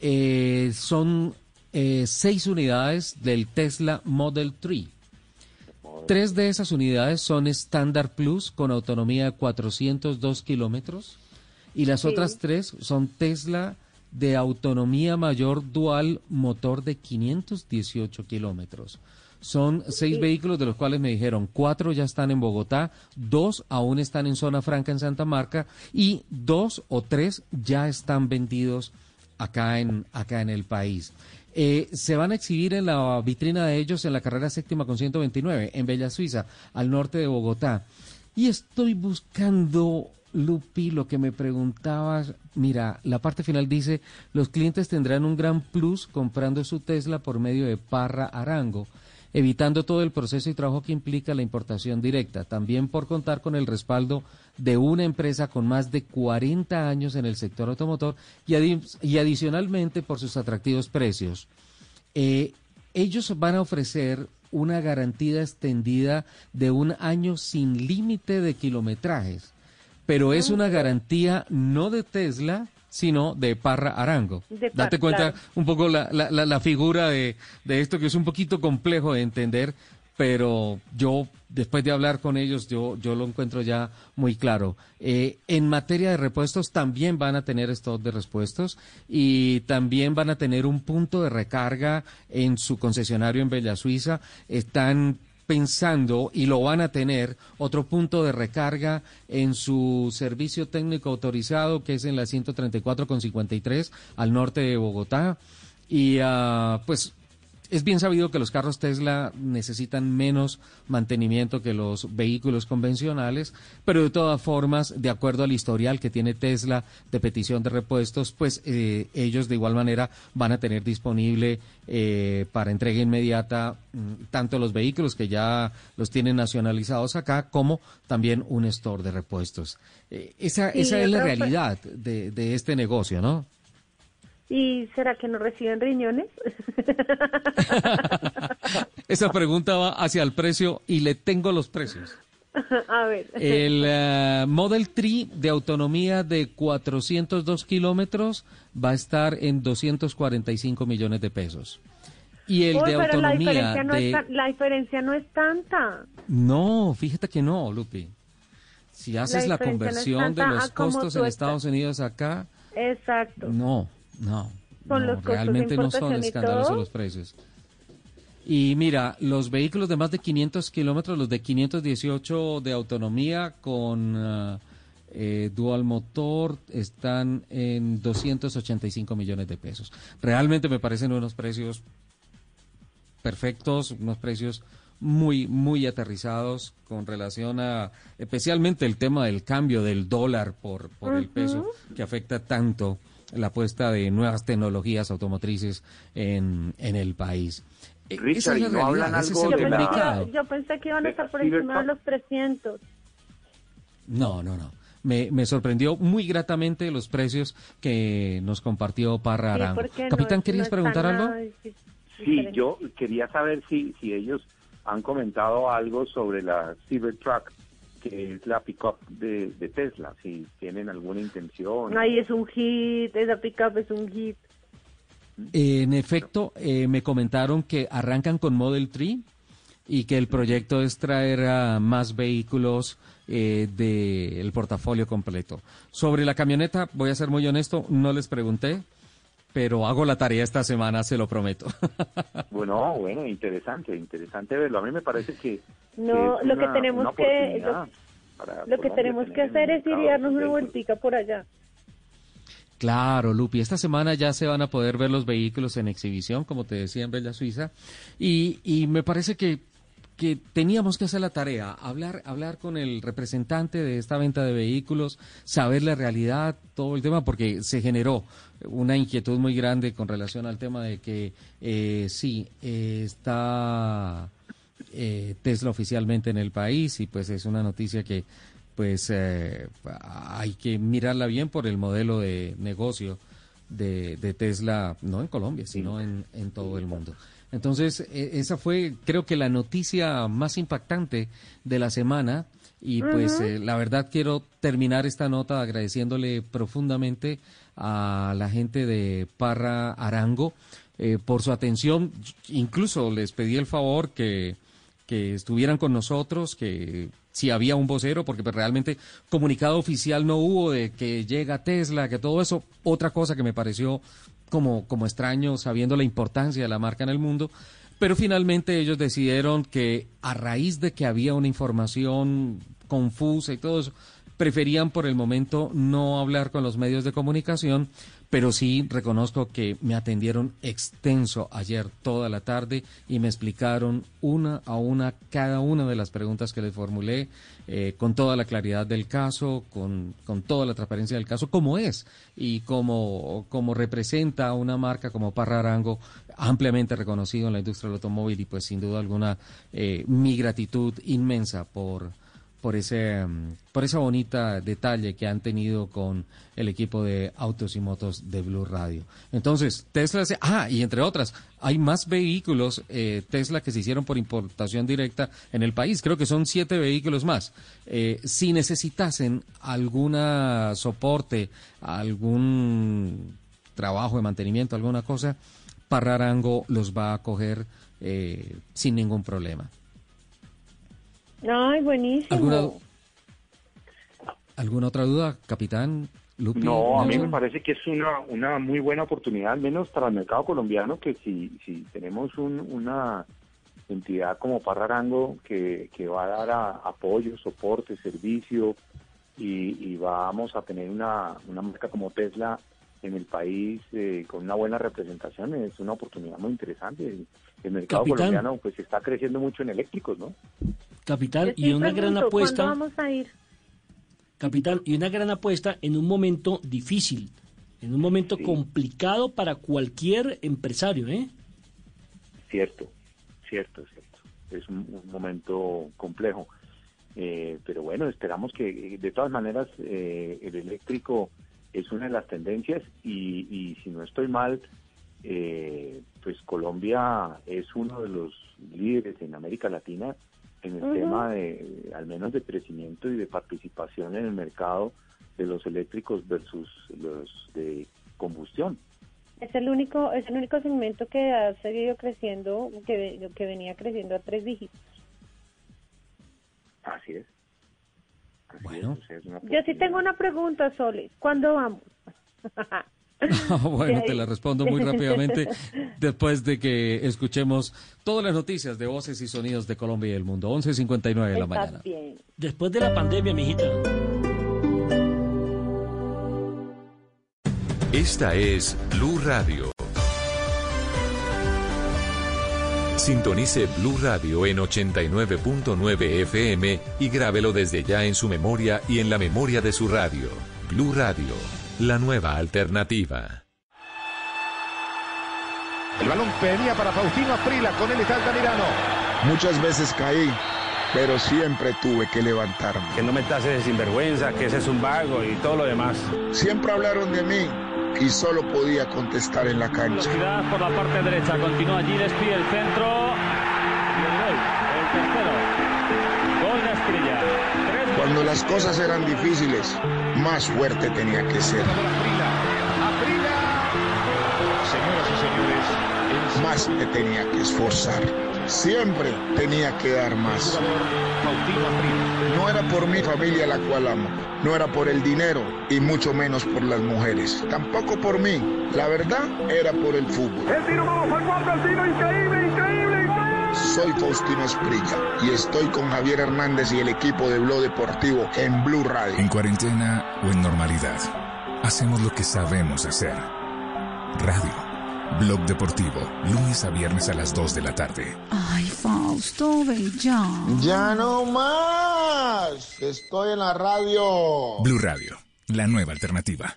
eh, son eh, seis unidades del Tesla Model 3. Tres de esas unidades son Standard Plus con autonomía de 402 kilómetros y las otras tres son Tesla de autonomía mayor dual motor de 518 kilómetros. Son seis vehículos de los cuales me dijeron cuatro ya están en Bogotá, dos aún están en zona franca en Santa Marca y dos o tres ya están vendidos acá en, acá en el país. Eh, se van a exhibir en la vitrina de ellos en la carrera séptima con 129 en Bella Suiza, al norte de Bogotá. Y estoy buscando Lupi, lo que me preguntabas, mira, la parte final dice, los clientes tendrán un gran plus comprando su Tesla por medio de Parra Arango, evitando todo el proceso y trabajo que implica la importación directa, también por contar con el respaldo de una empresa con más de 40 años en el sector automotor y, adicionalmente por sus atractivos precios. Eh, ellos van a ofrecer una garantía extendida de un año sin límite de kilometrajes pero es una garantía no de Tesla, sino de Parra Arango. Date cuenta un poco la, la, la, figura de, de, esto que es un poquito complejo de entender, pero yo, después de hablar con ellos, yo, yo lo encuentro ya muy claro. Eh, en materia de repuestos, también van a tener stock de repuestos y también van a tener un punto de recarga en su concesionario en Bella Suiza. Están pensando y lo van a tener otro punto de recarga en su servicio técnico autorizado que es en la 134 con 53 al norte de Bogotá. Y uh, pues es bien sabido que los carros Tesla necesitan menos mantenimiento que los vehículos convencionales, pero de todas formas, de acuerdo al historial que tiene Tesla de petición de repuestos, pues eh, ellos de igual manera van a tener disponible eh, para entrega inmediata mm, tanto los vehículos que ya los tienen nacionalizados acá, como también un store de repuestos. Eh, esa, esa es la realidad de, de este negocio, ¿no? ¿Y será que no reciben riñones? <laughs> Esa pregunta va hacia el precio y le tengo los precios. <laughs> A ver. El eh, Model 3 de autonomía de 402 kilómetros va a estar en 245 millones de pesos. Y el de autonomía. La diferencia, no es la diferencia no es tanta. No, fíjate que no, Lupi. Si haces la, conversión de los costos en Estados Unidos acá. Exacto. No, no, realmente no son escandalosos los precios. Y mira, los vehículos de más de 500 kilómetros, los de 518 de autonomía con uh, eh, dual motor, están en 285 millones de pesos. Realmente me parecen unos precios perfectos, unos precios muy, muy aterrizados con relación a especialmente el tema del cambio del dólar por, por el peso que afecta tanto la apuesta de nuevas tecnologías automotrices en, en el país. E, Richard, es no hablan algo de la... yo, pensé que iban a estar por encima de los 300. No, no, no. Me, me, sorprendió muy gratamente los precios que nos compartió Parra Arango. Capitán, ¿querías preguntar algo? Sí, yo quería saber si, si ellos han comentado algo sobre la Cybertruck que es la pickup de, de Tesla, si tienen alguna intención. Ay, es un hit, esa pickup es un hit. En efecto, eh, me comentaron que arrancan con Model 3 y que el proyecto es traer a más vehículos eh, del portafolio completo. Sobre la camioneta, voy a ser muy honesto, no les pregunté, pero hago la tarea esta semana, se lo prometo. <laughs> bueno, bueno, interesante, interesante verlo. A mí me parece que no, lo que tenemos que para Lo que tenemos que hacer es ir y darnos una vueltica por allá. Claro, Lupi, esta semana ya se van a poder ver los vehículos en exhibición, como te decía en Bella Suiza, y, y me parece que, que teníamos que hacer la tarea, hablar, hablar con el representante de esta venta de vehículos, saber la realidad, todo el tema, porque se generó una inquietud muy grande con relación al tema de que eh, sí, eh, está eh, Tesla oficialmente en el país y pues es una noticia que pues eh, hay que mirarla bien por el modelo de negocio de, de Tesla, no en Colombia, sino en, en todo el mundo. Entonces, eh, esa fue creo que la noticia más impactante de la semana y pues eh, la verdad quiero terminar esta nota agradeciéndole profundamente a la gente de Parra Arango eh, por su atención. Incluso les pedí el favor que, que estuvieran con nosotros, que si había un vocero, porque pues, realmente comunicado oficial no hubo de que llega Tesla, que todo eso. Otra cosa que me pareció como, como extraño, sabiendo la importancia de la marca en el mundo. Pero finalmente ellos decidieron que a raíz de que había una información confusa y todo eso, preferían por el momento no hablar con los medios de comunicación, pero sí reconozco que me atendieron extenso ayer toda la tarde y me explicaron una a una cada una de las preguntas que les formulé, eh, con toda la claridad del caso, con, con toda la transparencia del caso, como es y como, como representa una marca como Parrarango, ampliamente reconocido en la industria del automóvil y pues sin duda alguna eh, mi gratitud inmensa por por ese mm, por esa bonita detalle que han tenido con el equipo de autos y motos de Blue Radio. Entonces, Tesla se- ah, y entre otras, hay más vehículos eh, Tesla que se hicieron por importación directa en el país. Creo que son siete vehículos más. Eh, si necesitasen alguna soporte, algún trabajo de mantenimiento, alguna cosa, Parrarango los va a coger eh, sin ningún problema. Ay, buenísimo. ¿Alguna, ¿Alguna otra duda, capitán? Lupi, No, a mí me parece que es una, una muy buena oportunidad, al menos para el mercado colombiano, que si, si tenemos un- una entidad como Parrarango que, que va a dar a- apoyo, soporte, servicio y, y vamos a tener una, una marca como Tesla en el país eh, con una buena representación, es una oportunidad muy interesante. El, el mercado Capitán. colombiano pues está creciendo mucho en eléctricos, ¿no? Capitán, y una gran apuesta. ¿Cuándo vamos a ir? Capitán, y una gran apuesta en un momento difícil, en un momento complicado para cualquier empresario, ¿eh? Cierto, cierto, cierto. Es un, un momento complejo. Eh, pero bueno, esperamos que de todas maneras eh, el eléctrico es una de las tendencias y, y si no estoy mal, eh, pues Colombia es uno de los líderes en América Latina en el tema de, al menos de crecimiento y de participación en el mercado de los eléctricos versus los de combustión. Es el único, es el único segmento que ha seguido creciendo, que, que venía creciendo a tres dígitos. Así es. Así Bueno. es, o sea, es una Yo sí tengo una pregunta, Soles. ¿Cuándo vamos? <laughs> <laughs> bueno, te la respondo muy rápidamente <laughs> después de que escuchemos todas las noticias de voces y sonidos de Colombia y el mundo. 11.59 de la mañana. bien. Después de la pandemia, mijita. Esta es Blue Radio. Sintonice Blue Radio en 89.9 FM y grábelo desde ya en su memoria y en la memoria de su radio. Blue Radio, la nueva alternativa. El balón venía para Faustino Aprila, con él está Altamirano. Muchas veces caí, pero siempre tuve que levantarme. Que no me tases de sinvergüenza, que ese es un vago y todo lo demás. Siempre hablaron de mí y solo podía contestar en la cancha. Velocidad por la parte derecha. Continúa allí, despide el centro. Cuando las cosas eran difíciles, más fuerte tenía que ser. Señoras y señores, Más me tenía que esforzar. Siempre tenía que dar más. No era por mi familia la cual amo, no era por el dinero y mucho menos por las mujeres. Tampoco por mí. La verdad era por el fútbol. El tiro, vamos al cuarto, el tiro increíble, increíble. Soy Faustino Esprilla y estoy con Javier Hernández y el equipo de Blog Deportivo en Blue Radio. En cuarentena o en normalidad, hacemos lo que sabemos hacer. Radio. Blog Deportivo, lunes a viernes a las 2 de la tarde. Ay, Fausto, ven ya. Ya no más. Estoy en la radio. Blue Radio, la nueva alternativa.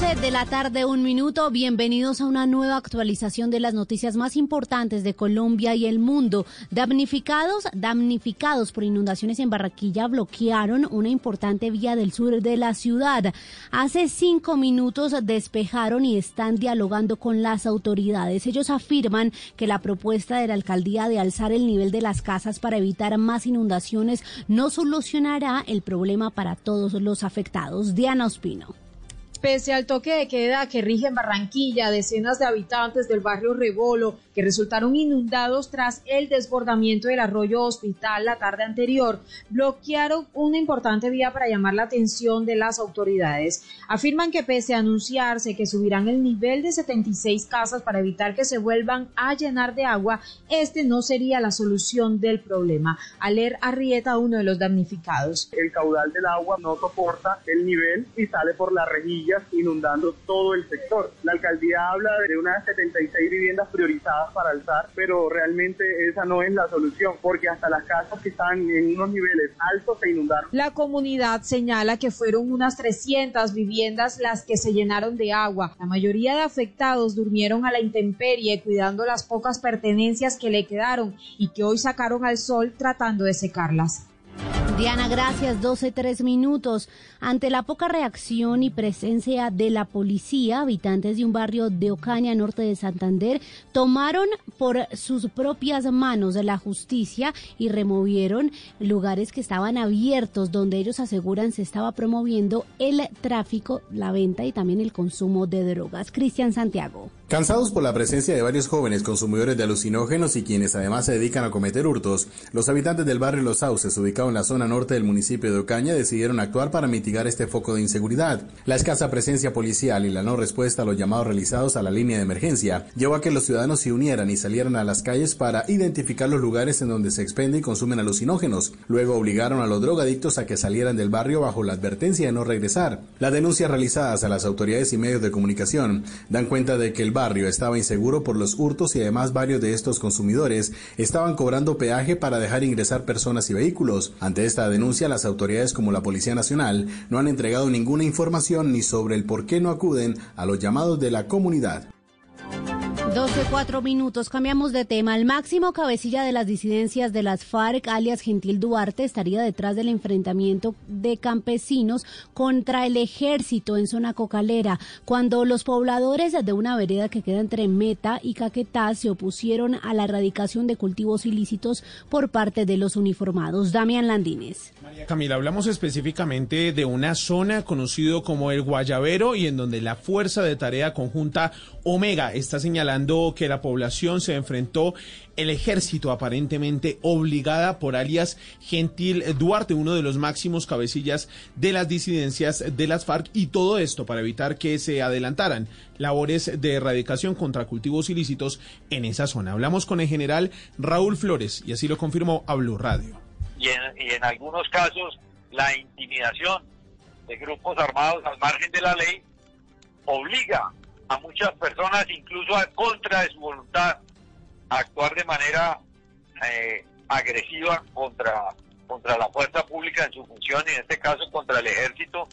12 de la tarde, un minuto. Bienvenidos a una nueva actualización de las noticias más importantes de Colombia y el mundo. Damnificados, damnificados por inundaciones en Barranquilla bloquearon una importante vía del sur de la ciudad. Hace cinco minutos despejaron y están dialogando con las autoridades. Ellos afirman que la propuesta de la alcaldía de alzar el nivel de las casas para evitar más inundaciones no solucionará el problema para todos los afectados. Diana Ospino. Pese al toque de queda que rige en Barranquilla, decenas de habitantes del barrio Rebolo que resultaron inundados tras el desbordamiento del arroyo Hospital la tarde anterior, bloquearon una importante vía para llamar la atención de las autoridades. Afirman que pese a anunciarse que subirán el nivel de 76 casas para evitar que se vuelvan a llenar de agua, este no sería la solución del problema. Aler Arrieta, uno de los damnificados. El caudal del agua no soporta el nivel y sale por las inundando todo el sector. La alcaldía habla de unas 76 viviendas priorizadas para alzar, pero realmente esa no es la solución, porque hasta las casas que están en unos niveles altos se inundaron. La comunidad señala que fueron unas 300 viviendas las que se llenaron de agua. La mayoría de afectados durmieron a la intemperie cuidando las pocas pertenencias que le quedaron y que hoy sacaron al sol tratando de secarlas. Diana, gracias. 12, tres minutos. Ante la poca reacción y presencia de la policía, habitantes de un barrio de Ocaña, norte de Santander, tomaron por sus propias manos la justicia y removieron lugares que estaban abiertos, donde ellos aseguran se estaba promoviendo el tráfico, la venta y también el consumo de drogas. Cristian Santiago. Cansados por la presencia de varios jóvenes consumidores de alucinógenos y quienes además se dedican a cometer hurtos, los habitantes del barrio Los Sauces, ubicado en la zona norte del municipio de Ocaña, decidieron actuar para mitigar este foco de inseguridad. La escasa presencia policial y la no respuesta a los llamados realizados a la línea de emergencia llevó a que los ciudadanos se unieran y salieran a las calles para identificar los lugares en donde se expende y consumen alucinógenos. Luego obligaron a los drogadictos a que salieran del barrio bajo la advertencia de no regresar. Las denuncias realizadas a las autoridades y medios de comunicación dan cuenta de que el barrio estaba inseguro por los hurtos y además varios de estos consumidores estaban cobrando peaje para dejar ingresar personas y vehículos. Ante esta denuncia, las autoridades como la Policía Nacional no han entregado ninguna información ni sobre el por qué no acuden a los llamados de la comunidad. 12, cuatro minutos. Cambiamos de tema. El máximo cabecilla de las disidencias de las FARC, alias Gentil Duarte, estaría detrás del enfrentamiento de campesinos contra el ejército en zona cocalera, cuando los pobladores de una vereda que queda entre Meta y Caquetá se opusieron a la erradicación de cultivos ilícitos por parte de los uniformados. Damián Landines. María Camila, hablamos específicamente de una zona conocido como el Guayabero y en donde la Fuerza de Tarea Conjunta Omega está señalando que la población se enfrentó el ejército aparentemente obligada por alias Gentil Duarte, uno de los máximos cabecillas de las disidencias de las FARC y todo esto para evitar que se adelantaran labores de erradicación contra cultivos ilícitos en esa zona. Hablamos con el general Raúl Flores y así lo confirmó a Blue Radio. Y en, y en algunos casos la intimidación de grupos armados al margen de la ley obliga a muchas personas, incluso a contra de su voluntad, actuar de manera eh, agresiva contra, contra la fuerza pública en su función, y en este caso contra el ejército,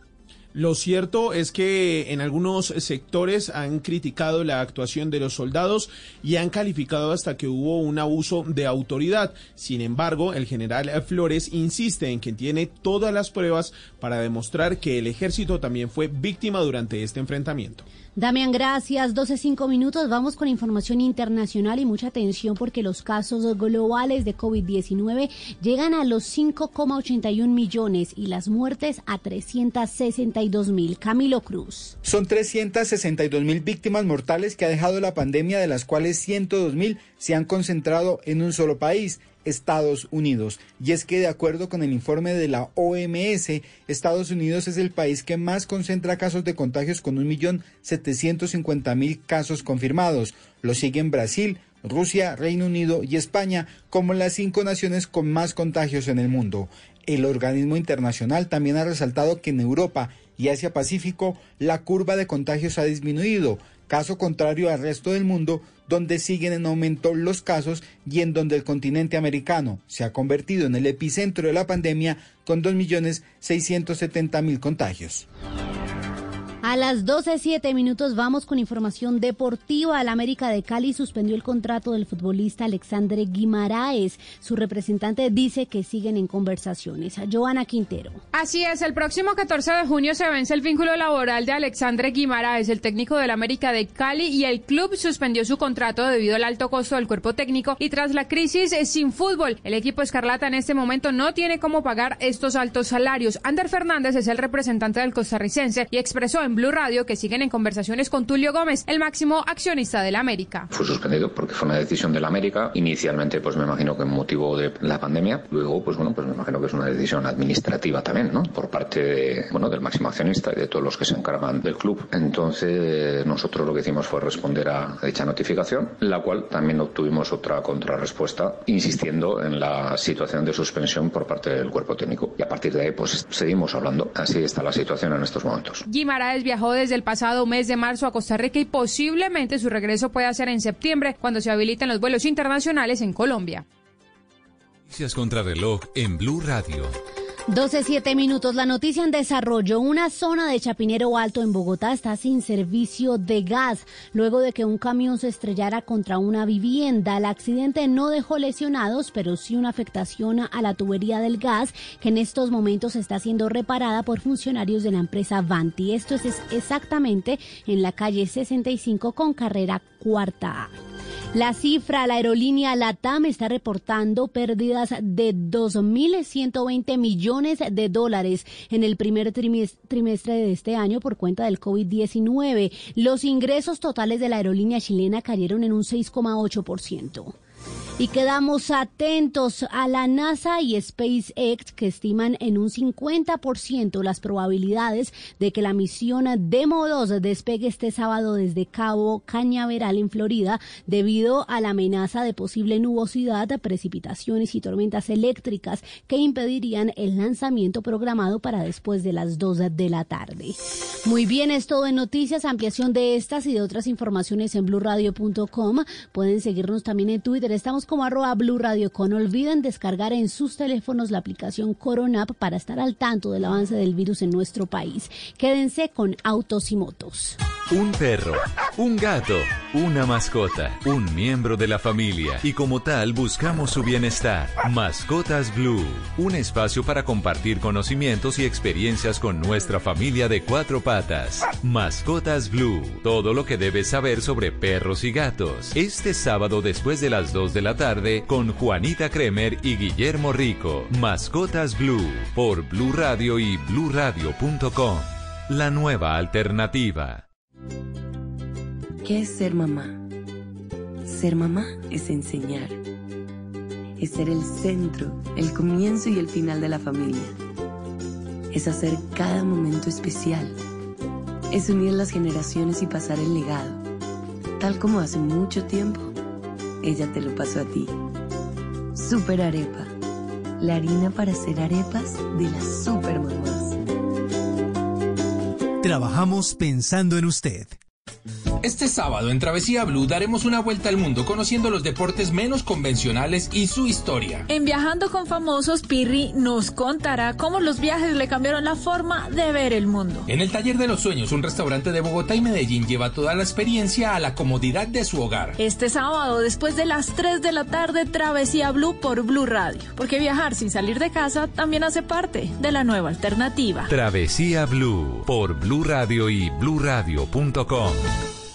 lo cierto es que en algunos sectores han criticado la actuación de los soldados y han calificado hasta que hubo un abuso de autoridad. Sin embargo, el general Flores insiste en que tiene todas las pruebas para demostrar que el ejército también fue víctima durante este enfrentamiento. Damián, gracias. 12, 5 minutos. Vamos con información internacional y mucha atención porque los casos globales de COVID-19 llegan a los 5,81 millones y las muertes a 360 362 mil. Camilo Cruz. Son 362 mil víctimas mortales que ha dejado la pandemia, de las cuales 102 mil se han concentrado en un solo país. Estados Unidos. Y es que de acuerdo con el informe de la OMS, Estados Unidos es el país que más concentra casos de contagios con 1.750.000 casos confirmados. Lo siguen Brasil, Rusia, Reino Unido y España como las cinco naciones con más contagios en el mundo. El organismo internacional también ha resaltado que en Europa y Asia Pacífico la curva de contagios ha disminuido, caso contrario al resto del mundo donde siguen en aumento los casos y en donde el continente americano se ha convertido en el epicentro de la pandemia con 2.670.000 contagios. A las 12.07 minutos vamos con información deportiva. El América de Cali suspendió el contrato del futbolista Alexandre Guimaraes. Su representante dice que siguen en conversaciones. Joana Quintero. Así es, el próximo 14 de junio se vence el vínculo laboral de Alexandre Guimaraes, el técnico del América de Cali, y el club suspendió su contrato debido al alto costo del cuerpo técnico y tras la crisis sin fútbol. El equipo Escarlata en este momento no tiene cómo pagar estos altos salarios. Ander Fernández es el representante del costarricense y expresó en Blue Radio que siguen en conversaciones con Tulio Gómez, el máximo accionista de la América. Fue suspendido porque fue una decisión de la América. Inicialmente, pues me imagino que en motivo de la pandemia. Luego, pues bueno, pues me imagino que es una decisión administrativa también, ¿no? Por parte de, bueno, del máximo accionista y de todos los que se encargan del club. Entonces, nosotros lo que hicimos fue responder a dicha notificación, la cual también obtuvimos otra contrarrespuesta, insistiendo en la situación de suspensión por parte del cuerpo técnico. Y a partir de ahí, pues seguimos hablando. Así está la situación en estos momentos. Guimaraes viajó desde el pasado mes de marzo a Costa Rica y posiblemente su regreso pueda ser en septiembre, cuando se habiliten los vuelos internacionales en Colombia. Noticias contra reloj en Blue Radio. 12.7 minutos. La noticia en desarrollo. Una zona de Chapinero Alto en Bogotá está sin servicio de gas luego de que un camión se estrellara contra una vivienda. El accidente no dejó lesionados, pero sí una afectación a la tubería del gas que en estos momentos está siendo reparada por funcionarios de la empresa Vanti. Esto es exactamente en la calle 65 con carrera cuarta A. La cifra, la aerolínea LATAM está reportando pérdidas de 2.120 millones de dólares en el primer trimestre de este año por cuenta del COVID-19. Los ingresos totales de la aerolínea chilena cayeron en un 6,8%. Y quedamos atentos a la NASA y SpaceX que estiman en un 50% las probabilidades de que la misión Demo 2 despegue este sábado desde Cabo Cañaveral en Florida debido a la amenaza de posible nubosidad, precipitaciones y tormentas eléctricas que impedirían el lanzamiento programado para después de las 2 de la tarde. Muy bien, es todo en noticias, ampliación de estas y de otras informaciones en blurradio.com. Pueden seguirnos también en Twitter. Estamos como arroba Blue Radio con. Olviden descargar en sus teléfonos la aplicación Coronap para estar al tanto del avance del virus en nuestro país. Quédense con Autos y Motos. Un perro, un gato, una mascota, un miembro de la familia y como tal buscamos su bienestar. Mascotas Blue, un espacio para compartir conocimientos y experiencias con nuestra familia de cuatro patas. Mascotas Blue, todo lo que debes saber sobre perros y gatos. Este sábado después de las 2 de la tarde con Juanita Kremer y Guillermo Rico. Mascotas Blue por Blue Radio y bluradio.com. La nueva alternativa. ¿Qué es ser mamá? Ser mamá es enseñar. Es ser el centro, el comienzo y el final de la familia. Es hacer cada momento especial. Es unir las generaciones y pasar el legado. Tal como hace mucho tiempo, ella te lo pasó a ti. Super Arepa. La harina para hacer arepas de las super mamás. Trabajamos pensando en usted. Este sábado en Travesía Blue daremos una vuelta al mundo conociendo los deportes menos convencionales y su historia. En Viajando con Famosos, Pirri nos contará cómo los viajes le cambiaron la forma de ver el mundo. En el Taller de los Sueños, un restaurante de Bogotá y Medellín lleva toda la experiencia a la comodidad de su hogar. Este sábado, después de las 3 de la tarde, Travesía Blue por Blue Radio. Porque viajar sin salir de casa también hace parte de la nueva alternativa. Travesía Blue por Blue Radio y bluradio.com.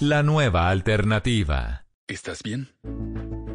La nueva alternativa. ¿Estás bien?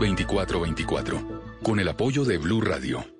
320-616-2424 con el apoyo de Blue Radio.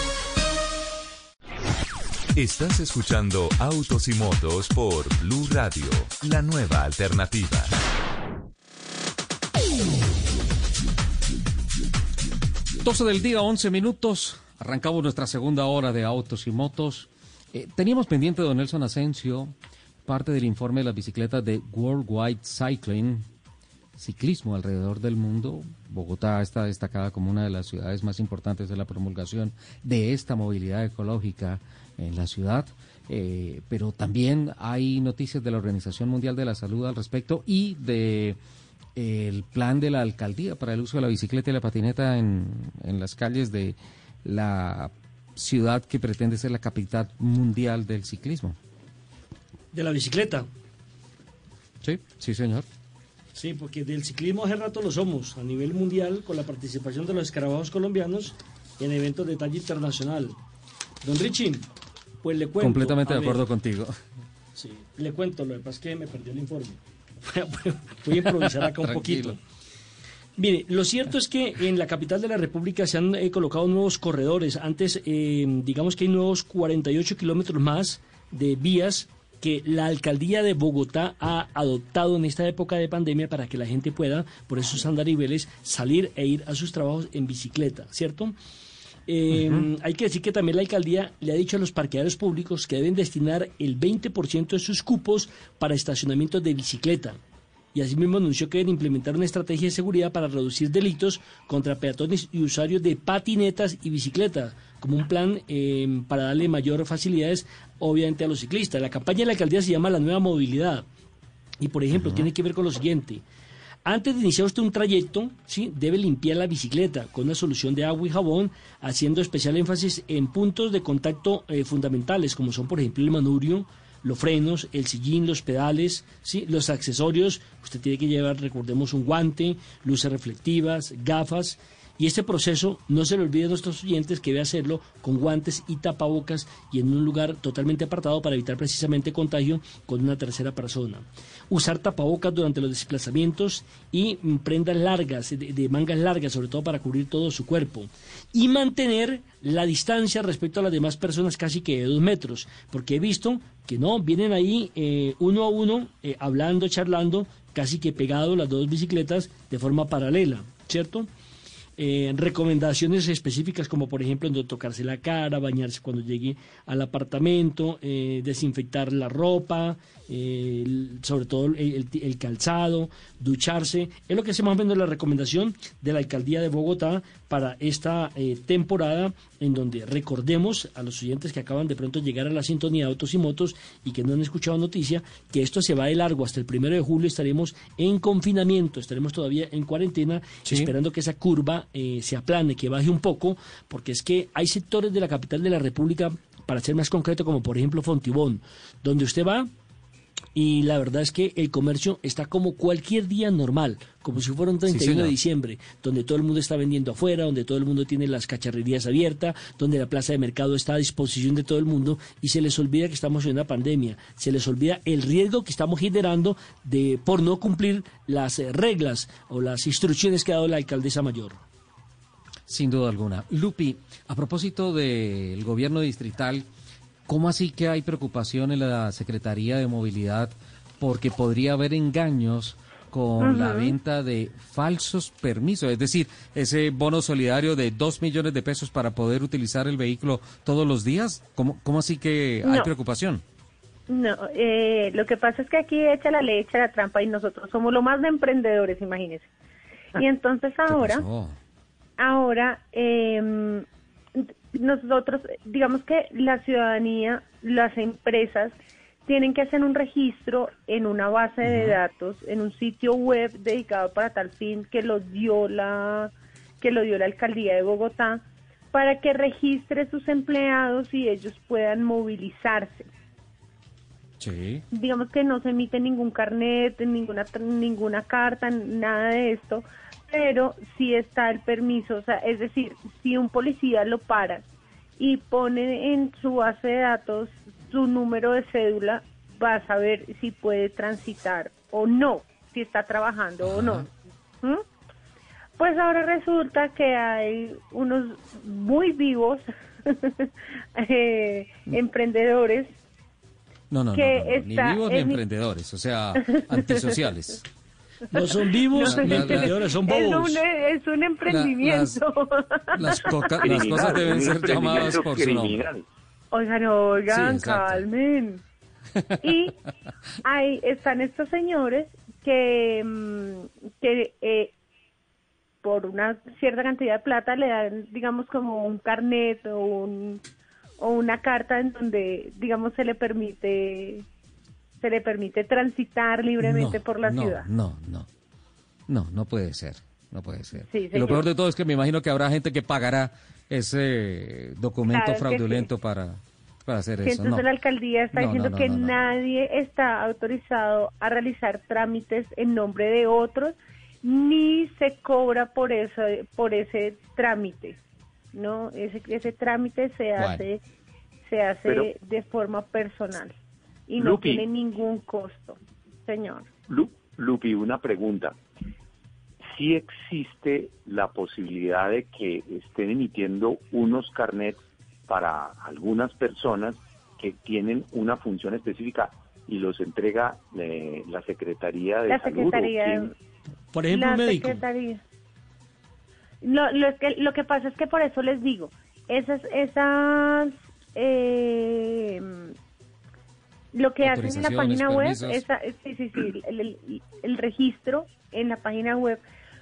Estás escuchando Autos y Motos por Blue Radio, la nueva alternativa. Doce del día, 11 minutos. Arrancamos nuestra segunda hora de Autos y Motos. Eh, teníamos pendiente, don Nelson Asensio, parte del informe de las bicicletas de Worldwide Cycling, ciclismo alrededor del mundo. Bogotá está destacada como una de las ciudades más importantes de la promulgación de esta movilidad ecológica en la ciudad. Eh, pero también hay noticias de la Organización Mundial de la Salud al respecto y de el plan de la alcaldía para el uso de la bicicleta y la patineta en, en las calles de la ciudad que pretende ser la capital mundial del ciclismo. De la bicicleta. Sí, sí, señor. Sí, porque del ciclismo hace rato lo somos, a nivel mundial, con la participación de los escarabajos colombianos en eventos de talla internacional. Don Richie, pues le cuento. Completamente de acuerdo contigo. Sí, le cuento, lo que pasa es que me perdió el informe. <laughs> Voy a improvisar acá un poquito. Mire, lo cierto es que en la capital de la República se han eh, colocado nuevos corredores. Antes, eh, digamos que hay nuevos 48 kilómetros más de vías que la alcaldía de Bogotá ha adoptado en esta época de pandemia para que la gente pueda, por esos andariveles, salir e ir a sus trabajos en bicicleta, ¿cierto? Eh, Hay que decir que también la alcaldía le ha dicho a los parqueadores públicos que deben destinar el 20% de sus cupos para estacionamientos de bicicleta. Y asimismo anunció que deben implementar una estrategia de seguridad para reducir delitos contra peatones y usuarios de patinetas y bicicletas, como un plan eh, para darle mayor facilidades, obviamente, a los ciclistas. La campaña de la alcaldía se llama La Nueva Movilidad. Y, por ejemplo, tiene que ver con lo siguiente. Antes de iniciar usted un trayecto, ¿sí? debe limpiar la bicicleta con una solución de agua y jabón, haciendo especial énfasis en puntos de contacto eh, fundamentales, como son, por ejemplo, el manubrio, los frenos, el sillín, los pedales, ¿sí? los accesorios. Usted tiene que llevar, recordemos, un guante, luces reflectivas, gafas. Y este proceso, no se le olvide a nuestros oyentes que debe hacerlo con guantes y tapabocas y en un lugar totalmente apartado para evitar precisamente contagio con una tercera persona. Usar tapabocas durante los desplazamientos y mm, prendas largas, de, mangas largas, sobre todo para cubrir todo su cuerpo. Y mantener la distancia respecto a las demás personas casi que de dos metros, porque he visto que no, vienen ahí eh, uno a uno, eh, hablando, charlando, casi que pegados las dos bicicletas de forma paralela, ¿cierto? Eh, recomendaciones específicas como por ejemplo no tocarse la cara, bañarse cuando llegue al apartamento, eh, desinfectar la ropa, eh, sobre todo el, el- calzado, ducharse. Es lo que se más o menos la recomendación de la alcaldía de Bogotá para esta eh, temporada en donde recordemos a los oyentes que acaban de pronto llegar a la sintonía de autos y motos y que no han escuchado noticia que esto se va de largo hasta el primero de julio estaremos en confinamiento estaremos todavía en cuarentena Sí. esperando que esa curva eh, se aplane que baje un poco porque es que hay sectores de la capital de la república para ser más concreto como por ejemplo Fontibón donde usted va y la verdad es que el comercio está como cualquier día normal, como si fuera un 31 de señor. diciembre, donde todo el mundo está vendiendo afuera, donde todo el mundo tiene las cacharrerías abiertas, donde la plaza de mercado está a disposición de todo el mundo y se les olvida que estamos en una pandemia, se les olvida el riesgo que estamos generando de por no cumplir las eh, reglas o las instrucciones que ha dado la alcaldesa mayor. Sin duda alguna. Lupi, a propósito del gobierno distrital, ¿cómo así que hay preocupación en la Secretaría de Movilidad porque podría haber engaños con la venta de falsos permisos, es decir, ese bono solidario de dos millones de pesos para poder utilizar el vehículo todos los días. ¿Cómo, cómo así que hay No. preocupación? No, eh, lo que pasa es que aquí echa la ley, echa la trampa y nosotros somos lo más de emprendedores, imagínense. Y entonces ahora, ahora eh, nosotros, digamos que la ciudadanía, las empresas tienen que hacer un registro en una base de datos, en un sitio web dedicado para tal fin que lo dio la que lo dio la alcaldía de Bogotá para que registre sus empleados y ellos puedan movilizarse Sí. digamos que no se emite ningún carnet, ninguna ninguna carta, nada de esto, pero sí está el permiso, o sea, es decir, si un policía lo para y pone en su base de datos su número de cédula, va a saber si puede transitar o no, si está trabajando o no. ¿Mm? Pues ahora resulta que hay unos muy vivos <laughs> eh, emprendedores No, no, no, que no, no, ni está vivos ni emprendedores, o sea, antisociales. <laughs> No son vivos emprendedores, son Es bobos. un, es un emprendimiento. Las, coca- las cosas deben ser llamadas por su nombre. Oigan, oigan, Sí, calmen. Y ahí están estos señores que, mm, que eh, por una cierta cantidad de plata le dan, digamos, como un carnet o, un, o una carta en donde, digamos, se le permite se le permite transitar libremente No, por la no, ciudad. No, no, no, no puede ser, no puede ser. Sí, y lo peor de todo es que me imagino que habrá gente que pagará ese documento Claro fraudulento para, para hacer Sí, eso. entonces No. la alcaldía está No, diciendo no, no, que no, no. nadie está autorizado a realizar trámites en nombre de otros ni se cobra por eso por ese trámite no ese ese trámite se Bueno. hace se hace Pero- de forma personal y no Lupi. tiene ningún costo señor Lu- Lupi, una pregunta. ¿Sí existe la posibilidad de que estén emitiendo unos carnets para algunas personas que tienen una función específica y los entrega eh, la Secretaría de la Salud? secretaría? Por ejemplo, la un médico. secretaría. Lo, lo, es que, lo que pasa es que por eso les digo, esas, esas, eh, lo que hacen en la página web, esa, sí, sí, sí, el, el- el registro en la página web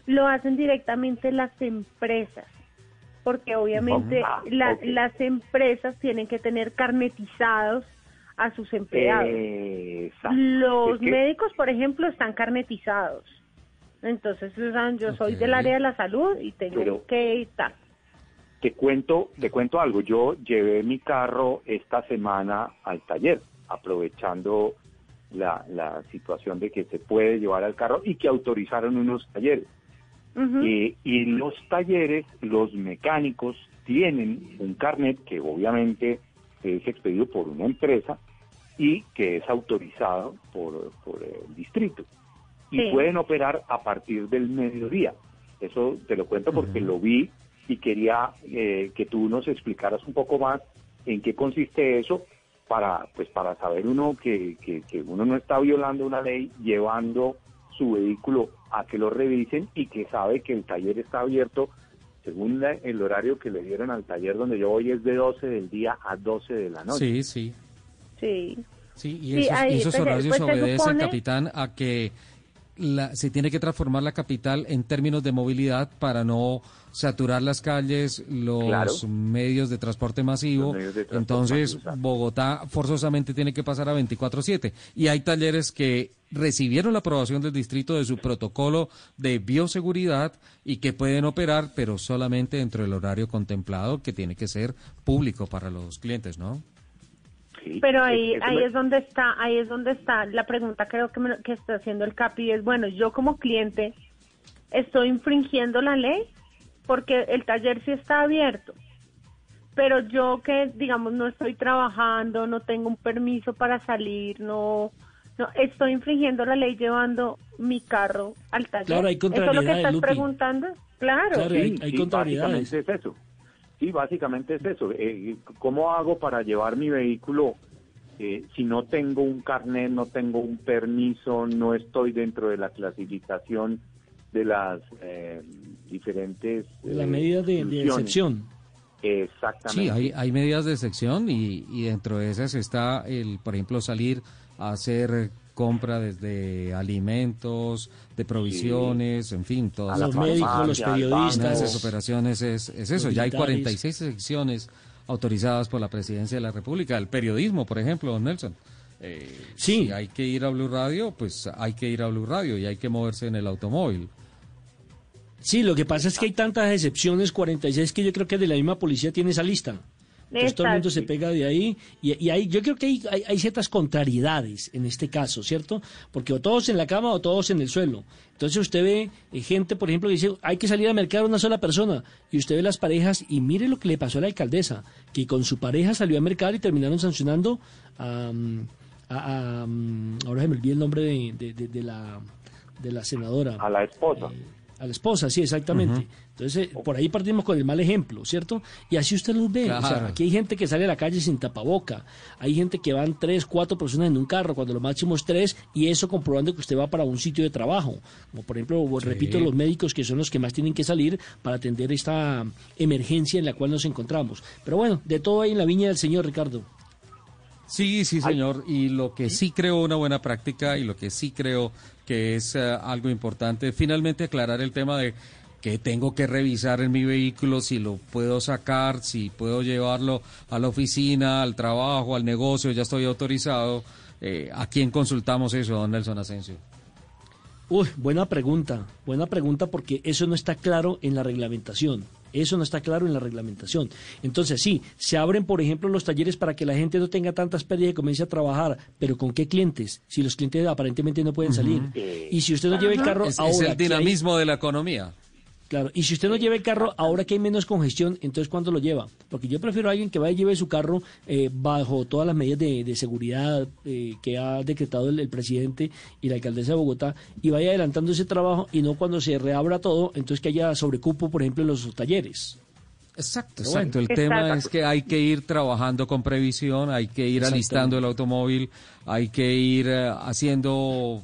lo hacen directamente las empresas, porque obviamente Ah, la- las empresas tienen que tener carnetizados a sus empleados. Exacto. Los Es que- médicos, por ejemplo, están carnetizados. Entonces, Susan, yo soy del área de la salud y tengo Pero- que tal. Te cuento, te cuento algo. Yo llevé mi carro esta semana al taller, aprovechando la, la situación de que se puede llevar al carro y que autorizaron unos talleres. Eh, y en los talleres, los mecánicos tienen un carnet que obviamente es expedido por una empresa y que es autorizado por, por el distrito. Y Sí. pueden operar a partir del mediodía. Eso te lo cuento porque lo vi y quería eh, que tú nos explicaras un poco más en qué consiste eso para pues para saber uno que, que, que uno no está violando una ley llevando su vehículo a que lo revisen y que sabe que el taller está abierto según la- el horario que le dieron al taller donde yo voy es de 12 del día a 12 de la noche. Sí, sí. Sí. Sí, y Sí, esos, y ahí, esos pues, horarios pues, obedecen, supone- capitán, a que la- se tiene que transformar la capital en términos de movilidad para no saturar las calles, los Claro. medios de transporte masivo. De transporte Entonces, masivo. Bogotá forzosamente tiene que pasar a 24/7. Y hay talleres que recibieron la aprobación del distrito de su protocolo de bioseguridad y que pueden operar, pero solamente dentro del horario contemplado, que tiene que ser público para los clientes, ¿no? Pero ahí, eso ahí me- es donde está, ahí es donde está la pregunta creo que, me- que está haciendo el CAPI es, bueno, yo como cliente estoy infringiendo la ley porque el taller sí está abierto, pero yo que, digamos, no estoy trabajando, no tengo un permiso para salir, no, no estoy infringiendo la ley llevando mi carro al taller. Claro, hay ¿Eso es lo que contrariedades, estás Lupi. preguntando? Claro. Sí, sí, Básicamente es eso. Sí, básicamente es eso. Eh, ¿Cómo hago para llevar mi vehículo eh, si no tengo un carnet, no tengo un permiso, no estoy dentro de la clasificación de las eh, diferentes... La medida de, de excepción. Exactamente. Sí, hay, hay medidas de excepción y, y dentro de esas está el, por ejemplo, salir a hacer compra desde alimentos, de provisiones, en fin, todas los médicos, los periodistas, esas operaciones es, es eso. Ya hay 46 secciones autorizadas por la Presidencia de la República. El periodismo, por ejemplo, don Nelson. Eh, sí. Si hay que ir a Blue Radio, pues hay que ir a Blue Radio y hay que moverse en el automóvil. Sí, lo que pasa es que hay tantas excepciones, 46, que yo creo que de la misma policía tiene esa lista. Entonces todo el mundo se pega de ahí y, y hay, yo creo que hay, hay, ciertas contrariedades en este caso, ¿cierto? Porque o todos en la cama o todos en el suelo. Entonces usted ve eh, gente, por ejemplo, que dice, hay que salir a mercar una sola persona. Y usted ve las parejas y mire lo que le pasó a la alcaldesa, que con su pareja salió a mercar y terminaron sancionando a... a, ahora se me olvidó el nombre de, de, la, de la senadora. A la esposa. Eh, a la esposa, sí, exactamente. Entonces, por ahí partimos con el mal ejemplo, ¿cierto? Y así usted los ve. O sea, aquí hay gente que sale a la calle sin tapaboca. Hay gente que van tres, cuatro personas en un carro, cuando lo máximo es tres, y eso comprobando que usted va para un sitio de trabajo. Como por ejemplo, repito, los médicos que son los que más tienen que salir para atender esta emergencia en la cual nos encontramos. Pero bueno, de todo hay en la viña del Señor, Ricardo. Sí, sí, señor. Y lo que sí creo una buena práctica y lo que sí creo que es eh, algo importante, finalmente aclarar el tema de que tengo que revisar en mi vehículo si lo puedo sacar, si puedo llevarlo a la oficina, al trabajo, al negocio, ya estoy autorizado. Eh, ¿A quién consultamos eso, don Nelson Asensio? Uy, buena pregunta, buena pregunta porque eso no está claro en la reglamentación. Eso no está claro en la reglamentación. Entonces, sí, se abren, por ejemplo, los talleres para que la gente no tenga tantas pérdidas y comience a trabajar, pero ¿con qué clientes? Si los clientes aparentemente no pueden salir. Y si usted no lleva el carro es, ahora... Es el dinamismo de la economía. Claro, y si usted no lleva el carro, ahora que hay menos congestión, entonces ¿cuándo lo lleva? Porque yo prefiero a alguien que vaya y lleve su carro eh, bajo todas las medidas de, seguridad eh, que ha decretado el, presidente y la alcaldesa de Bogotá y vaya adelantando ese trabajo y no cuando se reabra todo, entonces que haya sobrecupo, por ejemplo, en los talleres. Exacto, exacto. El tema es que hay que ir trabajando con previsión, hay que ir alistando el automóvil, hay que ir eh, haciendo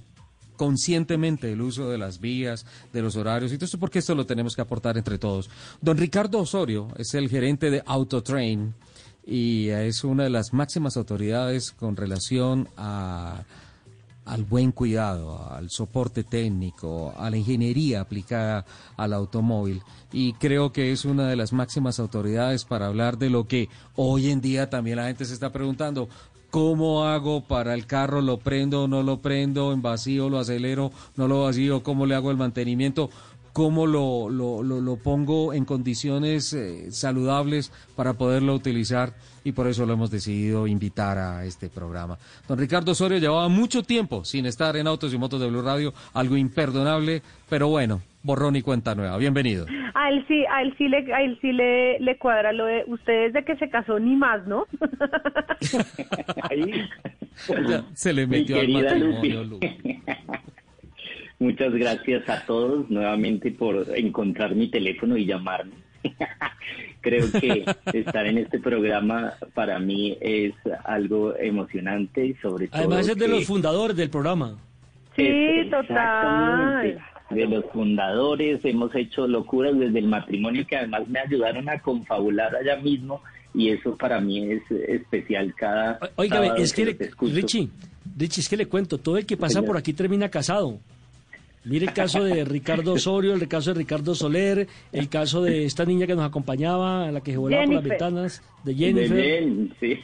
conscientemente el uso de las vías, de los horarios y todo esto, porque esto lo tenemos que aportar entre todos. Don Ricardo Osorio es el gerente de Autotrain y es una de las máximas autoridades con relación a, al buen cuidado, al soporte técnico, a la ingeniería aplicada al automóvil. Y creo que es una de las máximas autoridades para hablar de lo que hoy en día también la gente se está preguntando. ¿Cómo hago para el carro? ¿Lo prendo o no lo prendo? ¿En vacío lo acelero? ¿No lo vacío? ¿Cómo le hago el mantenimiento? ¿Cómo lo, lo, lo, pongo en condiciones eh, saludables para poderlo utilizar? Y por eso lo hemos decidido invitar a este programa. Don Ricardo Osorio llevaba mucho tiempo sin estar en Autos y Motos de Blue Radio, algo imperdonable, pero bueno, borrón y cuenta nueva. Bienvenido. A él sí, a él sí le, a él sí le, le cuadra lo de ustedes de que se casó ni más, ¿no? Ahí. se le metió al matrimonio, Lupi. <laughs> Muchas gracias a todos nuevamente por encontrar mi teléfono y llamarme. <laughs> Creo que estar en este programa para mí es algo emocionante y sobre todo. Además es de los fundadores del programa. Sí, total de los fundadores, hemos hecho locuras desde el matrimonio que además me ayudaron a confabular allá mismo y eso para mí es especial cada... Oiga, es que, Richie, Richie, es que le cuento, todo el que pasa por aquí termina casado. Mire el caso de Ricardo Osorio, el caso de Ricardo Soler, el caso de esta niña que nos acompañaba, la que se volaba por las ventanas, de Jennifer. <laughs> sí,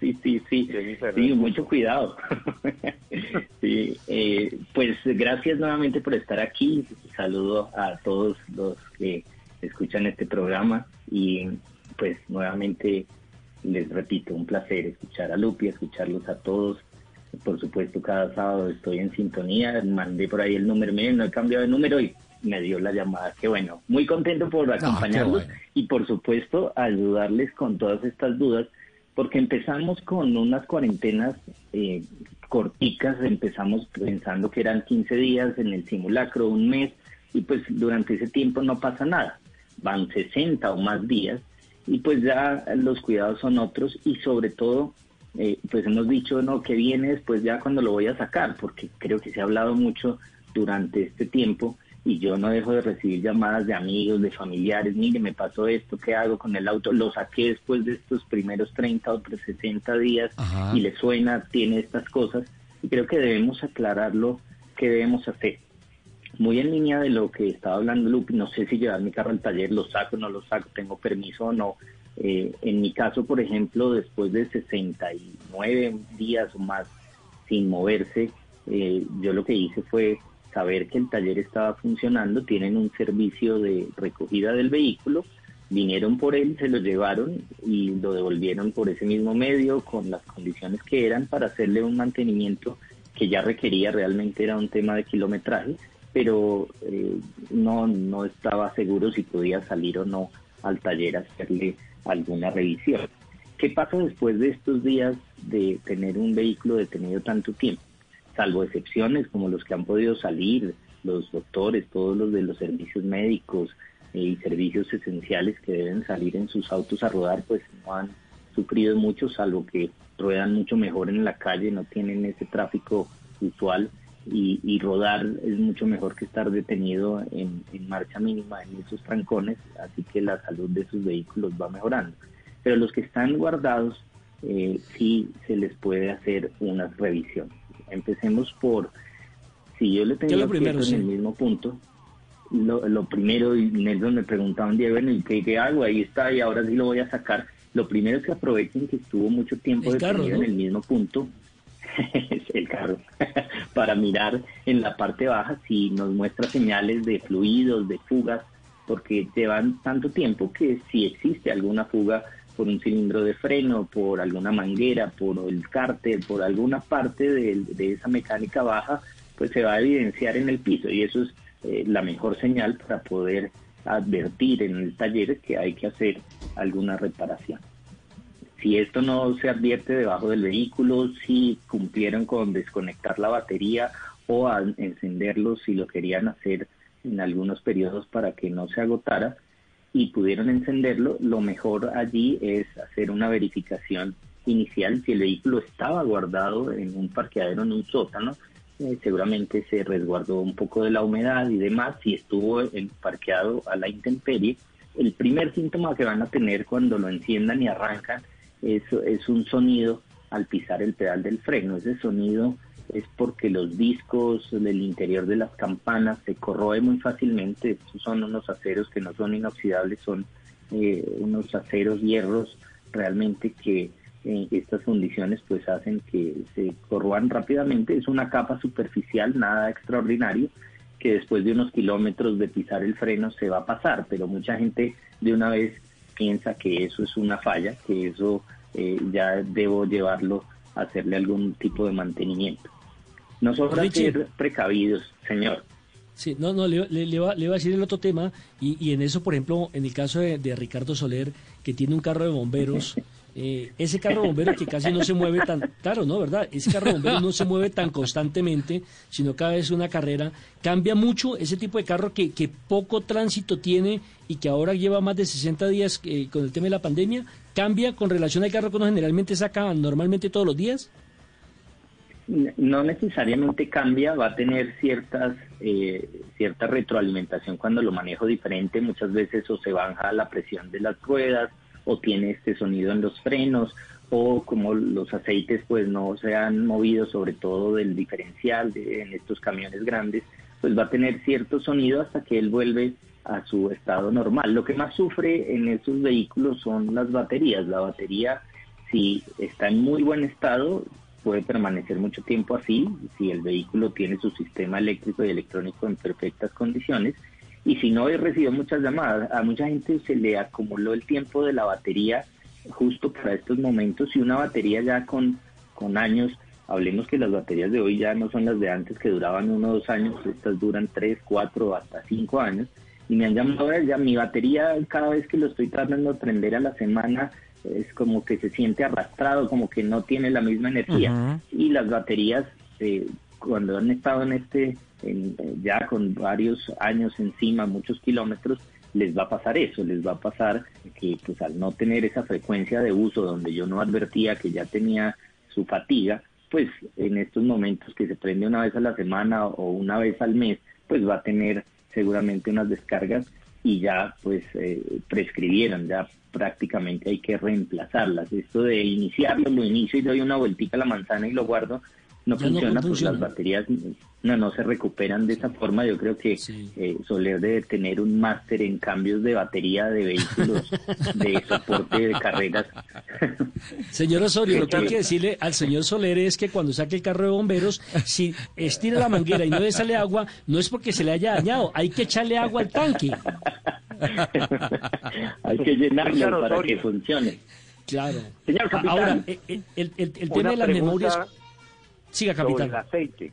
sí, sí, sí, sí, mucho cuidado. <laughs> sí, eh, pues gracias nuevamente por estar aquí. Saludo a todos los que escuchan este programa y pues nuevamente les repito, un placer escuchar a Lupi, escucharlos a todos por supuesto, cada sábado estoy en sintonía, mandé por ahí el número, no he cambiado de número y me dio la llamada. Qué bueno, muy contento por acompañarlos y por supuesto ayudarles con todas estas dudas, porque empezamos con unas cuarentenas eh, corticas, empezamos pensando que eran 15 días en el simulacro, un mes, y pues durante ese tiempo no pasa nada, van 60 o más días, y pues ya los cuidados son otros y sobre todo eh, pues hemos dicho, no, que viene después ya cuando lo voy a sacar, porque creo que se ha hablado mucho durante este tiempo y yo no dejo de recibir llamadas de amigos, de familiares, mire, me pasó esto, ¿qué hago con el auto? Lo saqué después de estos primeros 30 o 60 días y le suena, tiene estas cosas y creo que debemos aclararlo, qué debemos hacer. Muy en línea de lo que estaba hablando Lupi, no sé si llevar mi carro al taller, lo saco, no lo saco, tengo permiso o no. Eh, en mi caso, por ejemplo, después de 69 días o más sin moverse, eh, yo lo que hice fue saber que el taller estaba funcionando, tienen un servicio de recogida del vehículo, vinieron por él, se lo llevaron y lo devolvieron por ese mismo medio con las condiciones que eran para hacerle un mantenimiento que ya requería realmente era un tema de kilometraje, pero eh, no, no estaba seguro si podía salir o no al taller a hacerle alguna revisión. ¿Qué pasa después de estos días de tener un vehículo detenido tanto tiempo? salvo excepciones como los que han podido salir, los doctores, todos los de los servicios médicos eh, y servicios esenciales que deben salir en sus autos a rodar, pues no han sufrido mucho, salvo que ruedan mucho mejor en la calle, no tienen ese tráfico usual y, rodar es mucho mejor que estar detenido en, marcha mínima en esos trancones, así que la salud de sus vehículos va mejorando. Pero los que están guardados, eh, sí se les puede hacer una revisión. Empecemos por, si yo le tengo primero, en el mismo punto, lo, primero, y Nelson me preguntaba un día, bueno, ¿y qué, hago? Ahí está, y ahora sí lo voy a sacar. Lo primero es que aprovechen que estuvo mucho tiempo detenido en el mismo punto, <laughs> el carro, <laughs> para mirar en la parte baja si nos muestra señales de fluidos, de fugas, porque llevan tanto tiempo que si existe alguna fuga por un cilindro de freno, por alguna manguera, por el cárter, por alguna parte de, esa mecánica baja, pues se va a evidenciar en el piso y eso es eh, la mejor señal para poder advertir en el taller que hay que hacer alguna reparación. Si esto no se advierte debajo del vehículo, si cumplieron con desconectar la batería o encenderlo si lo querían hacer en algunos periodos para que no se agotara, y pudieron encenderlo, lo mejor allí es hacer una verificación inicial. Si el vehículo estaba guardado en un parqueadero, en un sótano, eh, seguramente se resguardó un poco de la humedad y demás, si estuvo parqueado a la intemperie, el primer síntoma que van a tener cuando lo enciendan y arrancan es, es un sonido al pisar el pedal del freno, ese sonido es porque los discos del interior de las campanas se corroe muy fácilmente. son unos aceros que no son inoxidables, son eh, unos aceros hierros realmente que eh, estas condiciones pues hacen que se corroan rápidamente. Es una capa superficial, nada extraordinario, que después de unos kilómetros de pisar el freno se va a pasar, pero mucha gente de una vez piensa que eso es una falla, que eso eh, ya debo llevarlo a hacerle algún tipo de mantenimiento. No sobra ser precavidos, señor. Sí, no, no, le, le, va, a decir el otro tema, y, y en eso, por ejemplo, en el caso de, Ricardo Soler, que tiene un carro de bomberos, <laughs> eh, ese carro de bomberos que casi no se mueve tan, claro, ¿no? ¿Verdad? Ese carro de bomberos no se mueve tan constantemente, sino cada vez una carrera. Cambia mucho ese tipo de carro que, que poco tránsito tiene y que ahora lleva más de 60 días eh, con el tema de la pandemia. ¿Cambia con relación al carro que uno generalmente saca normalmente todos los días? no necesariamente cambia, va a tener ciertas eh, cierta retroalimentación cuando lo manejo diferente, muchas veces o se baja la presión de las ruedas o tiene este sonido en los frenos o como los aceites pues no se han movido sobre todo del diferencial en estos camiones grandes, pues va a tener cierto sonido hasta que él vuelve a su estado normal. Lo que más sufre en estos vehículos son las baterías. La batería si está en muy buen estado puede permanecer mucho tiempo así si el vehículo tiene su sistema eléctrico y electrónico en perfectas condiciones. Y si no, he recibido muchas llamadas. A mucha gente se le acumuló el tiempo de la batería justo para estos momentos y una batería ya con, con años. Hablemos que las baterías de hoy ya no son las de antes que duraban uno o dos años, estas duran tres, cuatro, hasta cinco años. Y me han llamado, ya mi batería cada vez que lo estoy tratando de prender a la semana es como que se siente arrastrado, como que no tiene la misma energía. Y las baterías, eh, cuando han estado en este, ya con varios años encima, muchos kilómetros, les va a pasar eso, les va a pasar que pues al no tener esa frecuencia de uso donde yo no advertía que ya tenía su fatiga, pues en estos momentos que se prende una vez a la semana o una vez al mes, pues va a tener seguramente unas descargas y ya pues eh, prescribieron, ya prácticamente hay que reemplazarlas. Esto de iniciarlo, lo inicio y doy una vueltita a la manzana y lo guardo, no funciona, pues las baterías no, no se recuperan de esa forma. Yo creo que eh, Soler debe tener un máster en cambios de batería de vehículos de soporte de carreras. Señor Osorio, lo que hay que decirle al señor Soler es que cuando saque el carro de bomberos, si estira la manguera y no le sale agua, no es porque se le haya dañado, hay que echarle agua al tanque. hay que llenarlo para que funcione. Claro. Señor capitán, Ahora, eh, eh, el, el, el tema de las memorias... Siga, capitán. el aceite.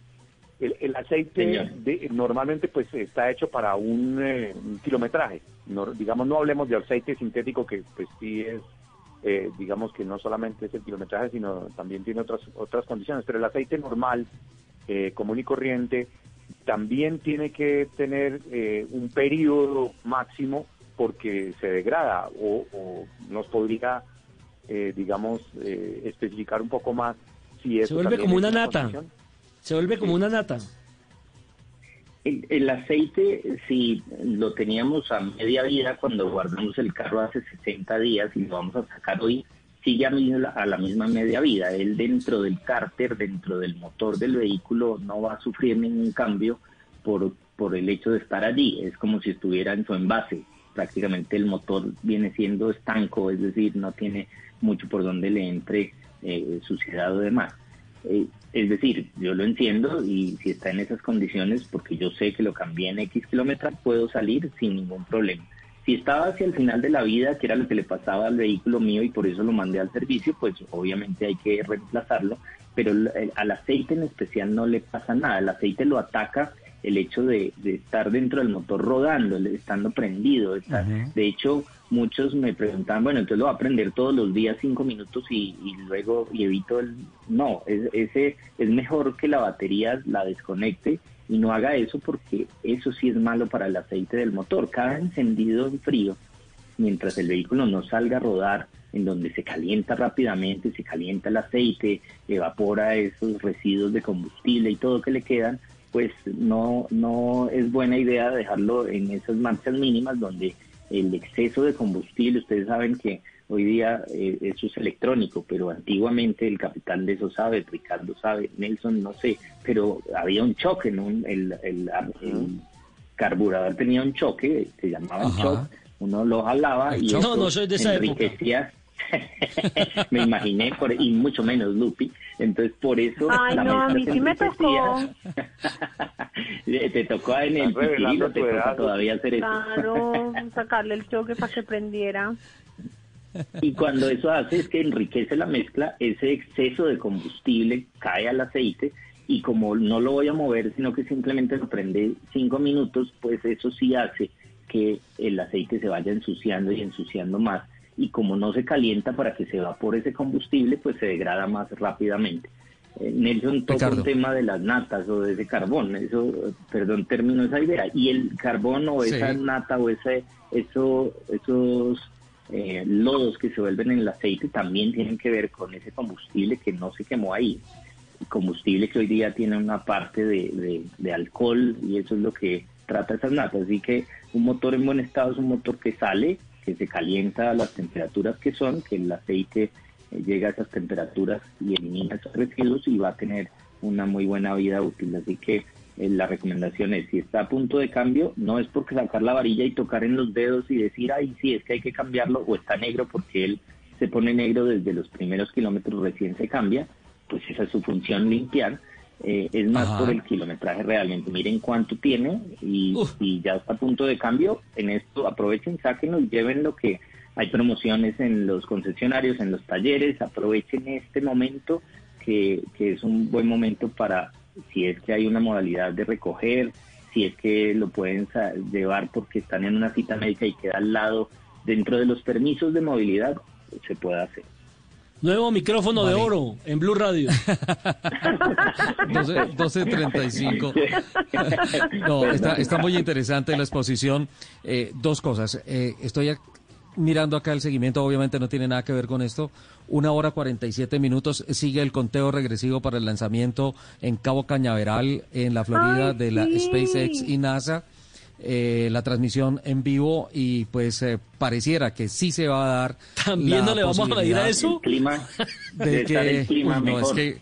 El, aceite normalmente pues está hecho para un, eh, kilometraje. digamos, no hablemos de aceite sintético que pues sí es, eh, digamos que no solamente es el kilometraje, sino también tiene otras, otras condiciones. Pero el aceite normal, eh, común y corriente, también tiene que tener un periodo máximo porque se degrada o, o nos podría, digamos, especificar un poco más se vuelve como una nata. Se vuelve como una nata. El, aceite, si lo teníamos a media vida cuando guardamos el carro hace 60 días y lo vamos a sacar hoy, sigue a, a la misma media vida. Él dentro del cárter, dentro del motor del vehículo, no va a sufrir ningún cambio por, por el hecho de estar allí. Es como si estuviera en su envase. Prácticamente el motor viene siendo estanco, es decir, no tiene mucho por donde le entre eh, suciedad o demás. Eh, es decir, yo lo entiendo y si está en esas condiciones, porque yo sé que lo cambié en X kilómetros, puedo salir sin ningún problema. Si estaba hacia el final de la vida, que era lo que le pasaba al vehículo mío y por eso lo mandé al servicio, pues obviamente hay que reemplazarlo, pero al aceite en especial no le pasa nada. El aceite lo ataca el hecho de, estar dentro del motor rodando, estando prendido. De hecho, muchos me preguntaban, bueno, entonces lo va a prender todos los días cinco minutos y, luego y evito el... No, es, ese, es mejor que la batería la desconecte y no haga eso porque eso sí es malo para el aceite del motor. Cada encendido en frío, mientras el vehículo no salga a rodar, en donde se calienta rápidamente, se calienta el aceite, evapora esos residuos de combustible y todo que le quedan, pues no, no es buena idea dejarlo en esas marchas mínimas donde el exceso de combustible, ustedes saben que hoy día eh, eso es electrónico, pero antiguamente el capitán de eso sabe, Ricardo sabe, Nelson no sé, pero había un choque, ¿no? el, el, carburador tenía un choque, se llamaba choque, uno lo jalaba y no, no soy de esa enriquecía. <laughs> me imaginé, por, y mucho menos Lupi. Entonces, por eso. Ay, no, a mí sí me tocó. <laughs> te tocó en el o te toca todavía hacer eso. Claro, sacarle el choque para que prendiera. Y cuando eso hace es que enriquece la mezcla, ese exceso de combustible cae al aceite y como no lo voy a mover, sino que simplemente lo prende cinco minutos, pues eso sí hace que el aceite se vaya ensuciando y ensuciando más y como no se calienta para que se evapore ese combustible, pues se degrada más rápidamente. Eh, Nelson toca el tema de las natas o de ese carbón, eso, perdón, termino esa idea. Y el carbón o esa nata o ese, eso, esos eh, lodos que se vuelven en el aceite también tienen que ver con ese combustible que no se quemó ahí. combustible que hoy día tiene una parte de, de alcohol y eso es lo que trata esas natas. Así que un motor en buen estado es un motor que sale que se calienta a las temperaturas que son, que el aceite eh, llega a esas temperaturas y elimina esos residuos y va a tener una muy buena vida útil. Así que eh, la recomendación es, si está a punto de cambio, no es porque sacar la varilla y tocar en los dedos y decir, ay, sí, es que hay que cambiarlo, o está negro porque él se pone negro desde los primeros kilómetros recién se cambia, pues esa es su función limpiar eh, es más por el kilometraje realmente. Miren cuánto tiene y, ya está a punto de cambio. En esto aprovechen, sáquenlo y lleven lo que hay promociones en los concesionarios, en los talleres. Aprovechen este momento que, que es un buen momento para, si es que hay una modalidad de recoger, si es que lo pueden llevar porque están en una cita médica y queda al lado dentro de los permisos de movilidad, se puede hacer. Nuevo micrófono de oro en Blue Radio. <laughs> 12.35. <laughs> no, está, está, muy interesante la exposición. Eh, dos cosas. Eh, estoy mirando acá el seguimiento, obviamente no tiene nada que ver con esto. Una hora 47 minutos sigue el conteo regresivo para el lanzamiento en Cabo Cañaveral, en la Florida, de la SpaceX y NASA. Eh, la transmisión en vivo y pues eh, pareciera que sí se va a dar. ¿También no le vamos a medir a eso? clima, de que, no, es que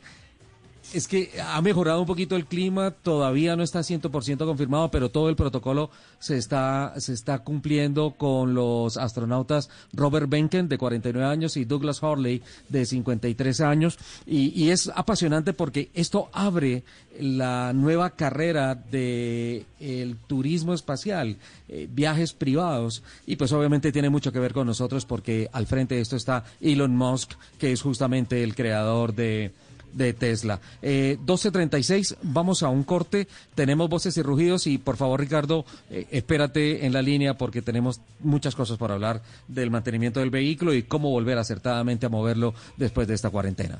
es que ha mejorado un poquito el clima, todavía no está 100% confirmado, pero todo el protocolo se está, se está cumpliendo con los astronautas Robert Benken, de 49 años, y Douglas Hurley, de 53 años. Y, es apasionante porque esto abre la nueva carrera de el turismo espacial, eh, viajes privados, y pues obviamente tiene mucho que ver con nosotros porque al frente de esto está Elon Musk, que es justamente el creador de de Tesla. Eh, 12.36, vamos a un corte, tenemos voces y rugidos y por favor Ricardo, eh, espérate en la línea porque tenemos muchas cosas por hablar del mantenimiento del vehículo y cómo volver acertadamente a moverlo después de esta cuarentena.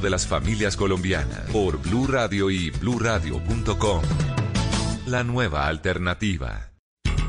de las familias colombianas por Blue Radio y bluradio.com. La nueva alternativa.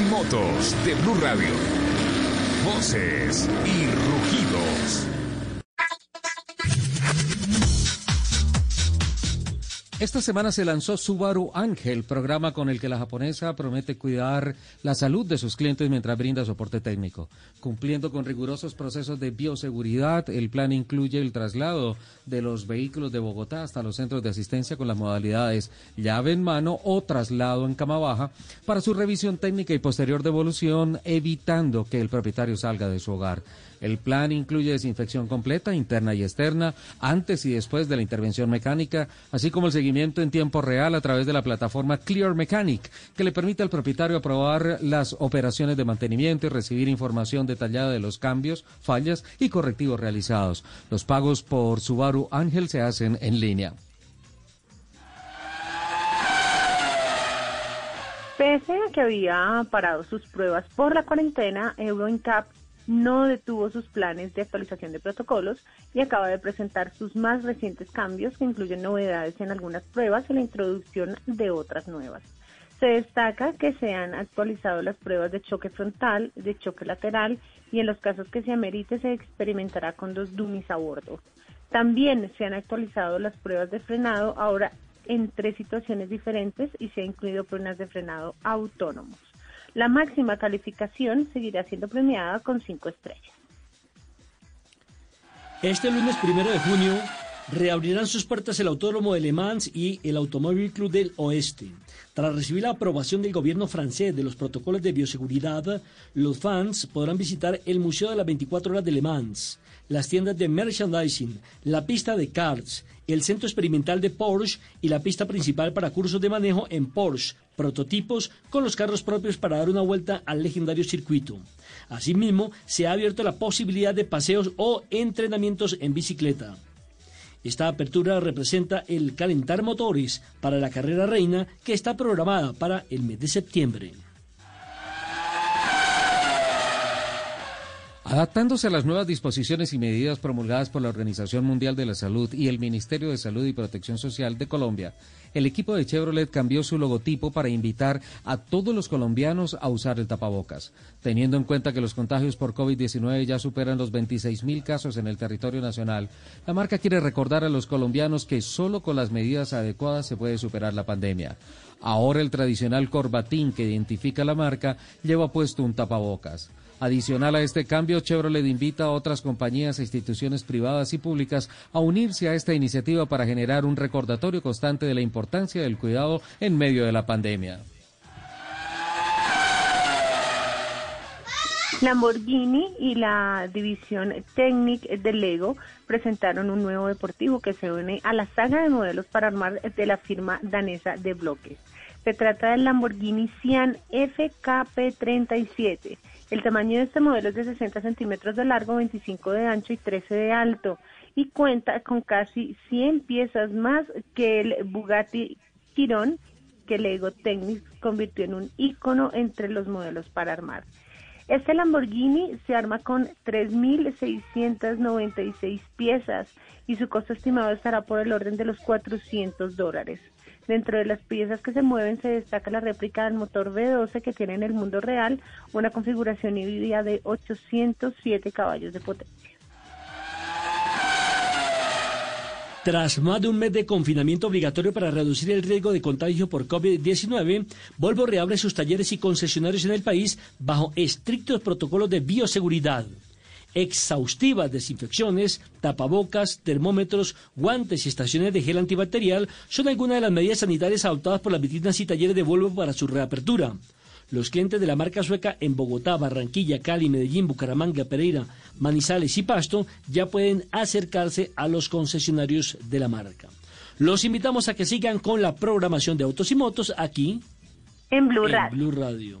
Y motos de Blue Radio. Voces y rugidos. Esta semana se lanzó Subaru Ángel, programa con el que la japonesa promete cuidar la salud de sus clientes mientras brinda soporte técnico. Cumpliendo con rigurosos procesos de bioseguridad, el plan incluye el traslado de los vehículos de Bogotá hasta los centros de asistencia con las modalidades llave en mano o traslado en cama baja para su revisión técnica y posterior devolución, evitando que el propietario salga de su hogar. El plan incluye desinfección completa, interna y externa, antes y después de la intervención mecánica, así como el seguimiento en tiempo real a través de la plataforma Clear Mechanic, que le permite al propietario aprobar las operaciones de mantenimiento y recibir información detallada de los cambios, fallas y correctivos realizados. Los pagos por Subaru Ángel se hacen en línea. Pese a que había parado sus pruebas por la cuarentena, NCAP no detuvo sus planes de actualización de protocolos y acaba de presentar sus más recientes cambios que incluyen novedades en algunas pruebas y la introducción de otras nuevas. Se destaca que se han actualizado las pruebas de choque frontal, de choque lateral y en los casos que se amerite se experimentará con dos dummies a bordo. También se han actualizado las pruebas de frenado ahora en tres situaciones diferentes y se ha incluido pruebas de frenado autónomos. La máxima calificación seguirá siendo premiada con cinco estrellas. Este lunes primero de junio reabrirán sus puertas el Autódromo de Le Mans y el Automóvil Club del Oeste. Tras recibir la aprobación del gobierno francés de los protocolos de bioseguridad, los fans podrán visitar el Museo de las 24 Horas de Le Mans, las tiendas de merchandising, la pista de karts, el centro experimental de Porsche y la pista principal para cursos de manejo en Porsche, prototipos con los carros propios para dar una vuelta al legendario circuito. Asimismo, se ha abierto la posibilidad de paseos o entrenamientos en bicicleta. Esta apertura representa el calentar motores para la carrera reina que está programada para el mes de septiembre. Adaptándose a las nuevas disposiciones y medidas promulgadas por la Organización Mundial de la Salud y el Ministerio de Salud y Protección Social de Colombia, el equipo de Chevrolet cambió su logotipo para invitar a todos los colombianos a usar el tapabocas. Teniendo en cuenta que los contagios por COVID-19 ya superan los 26 mil casos en el territorio nacional, la marca quiere recordar a los colombianos que solo con las medidas adecuadas se puede superar la pandemia. Ahora el tradicional corbatín que identifica la marca lleva puesto un tapabocas. Adicional a este cambio, Chevrolet invita a otras compañías e instituciones privadas y públicas a unirse a esta iniciativa para generar un recordatorio constante de la importancia del cuidado en medio de la pandemia. Lamborghini y la división Technic de Lego presentaron un nuevo deportivo que se une a la saga de modelos para armar de la firma danesa de bloques. Se trata del Lamborghini Sian FKP37 el tamaño de este modelo es de 60 centímetros de largo, 25 de ancho y 13 de alto y cuenta con casi 100 piezas más que el Bugatti Chiron que Lego Technics convirtió en un icono entre los modelos para armar. Este Lamborghini se arma con 3.696 piezas y su costo estimado estará por el orden de los 400 dólares. Dentro de las piezas que se mueven se destaca la réplica del motor V12 que tiene en el mundo real una configuración híbrida de 807 caballos de potencia. Tras más de un mes de confinamiento obligatorio para reducir el riesgo de contagio por COVID-19, Volvo reabre sus talleres y concesionarios en el país bajo estrictos protocolos de bioseguridad exhaustivas desinfecciones, tapabocas, termómetros, guantes y estaciones de gel antibacterial son algunas de las medidas sanitarias adoptadas por las vitrinas y talleres de Volvo para su reapertura. Los clientes de la marca sueca en Bogotá, Barranquilla, Cali, Medellín, Bucaramanga, Pereira, Manizales y Pasto ya pueden acercarse a los concesionarios de la marca. Los invitamos a que sigan con la programación de autos y motos aquí en Blue Radio.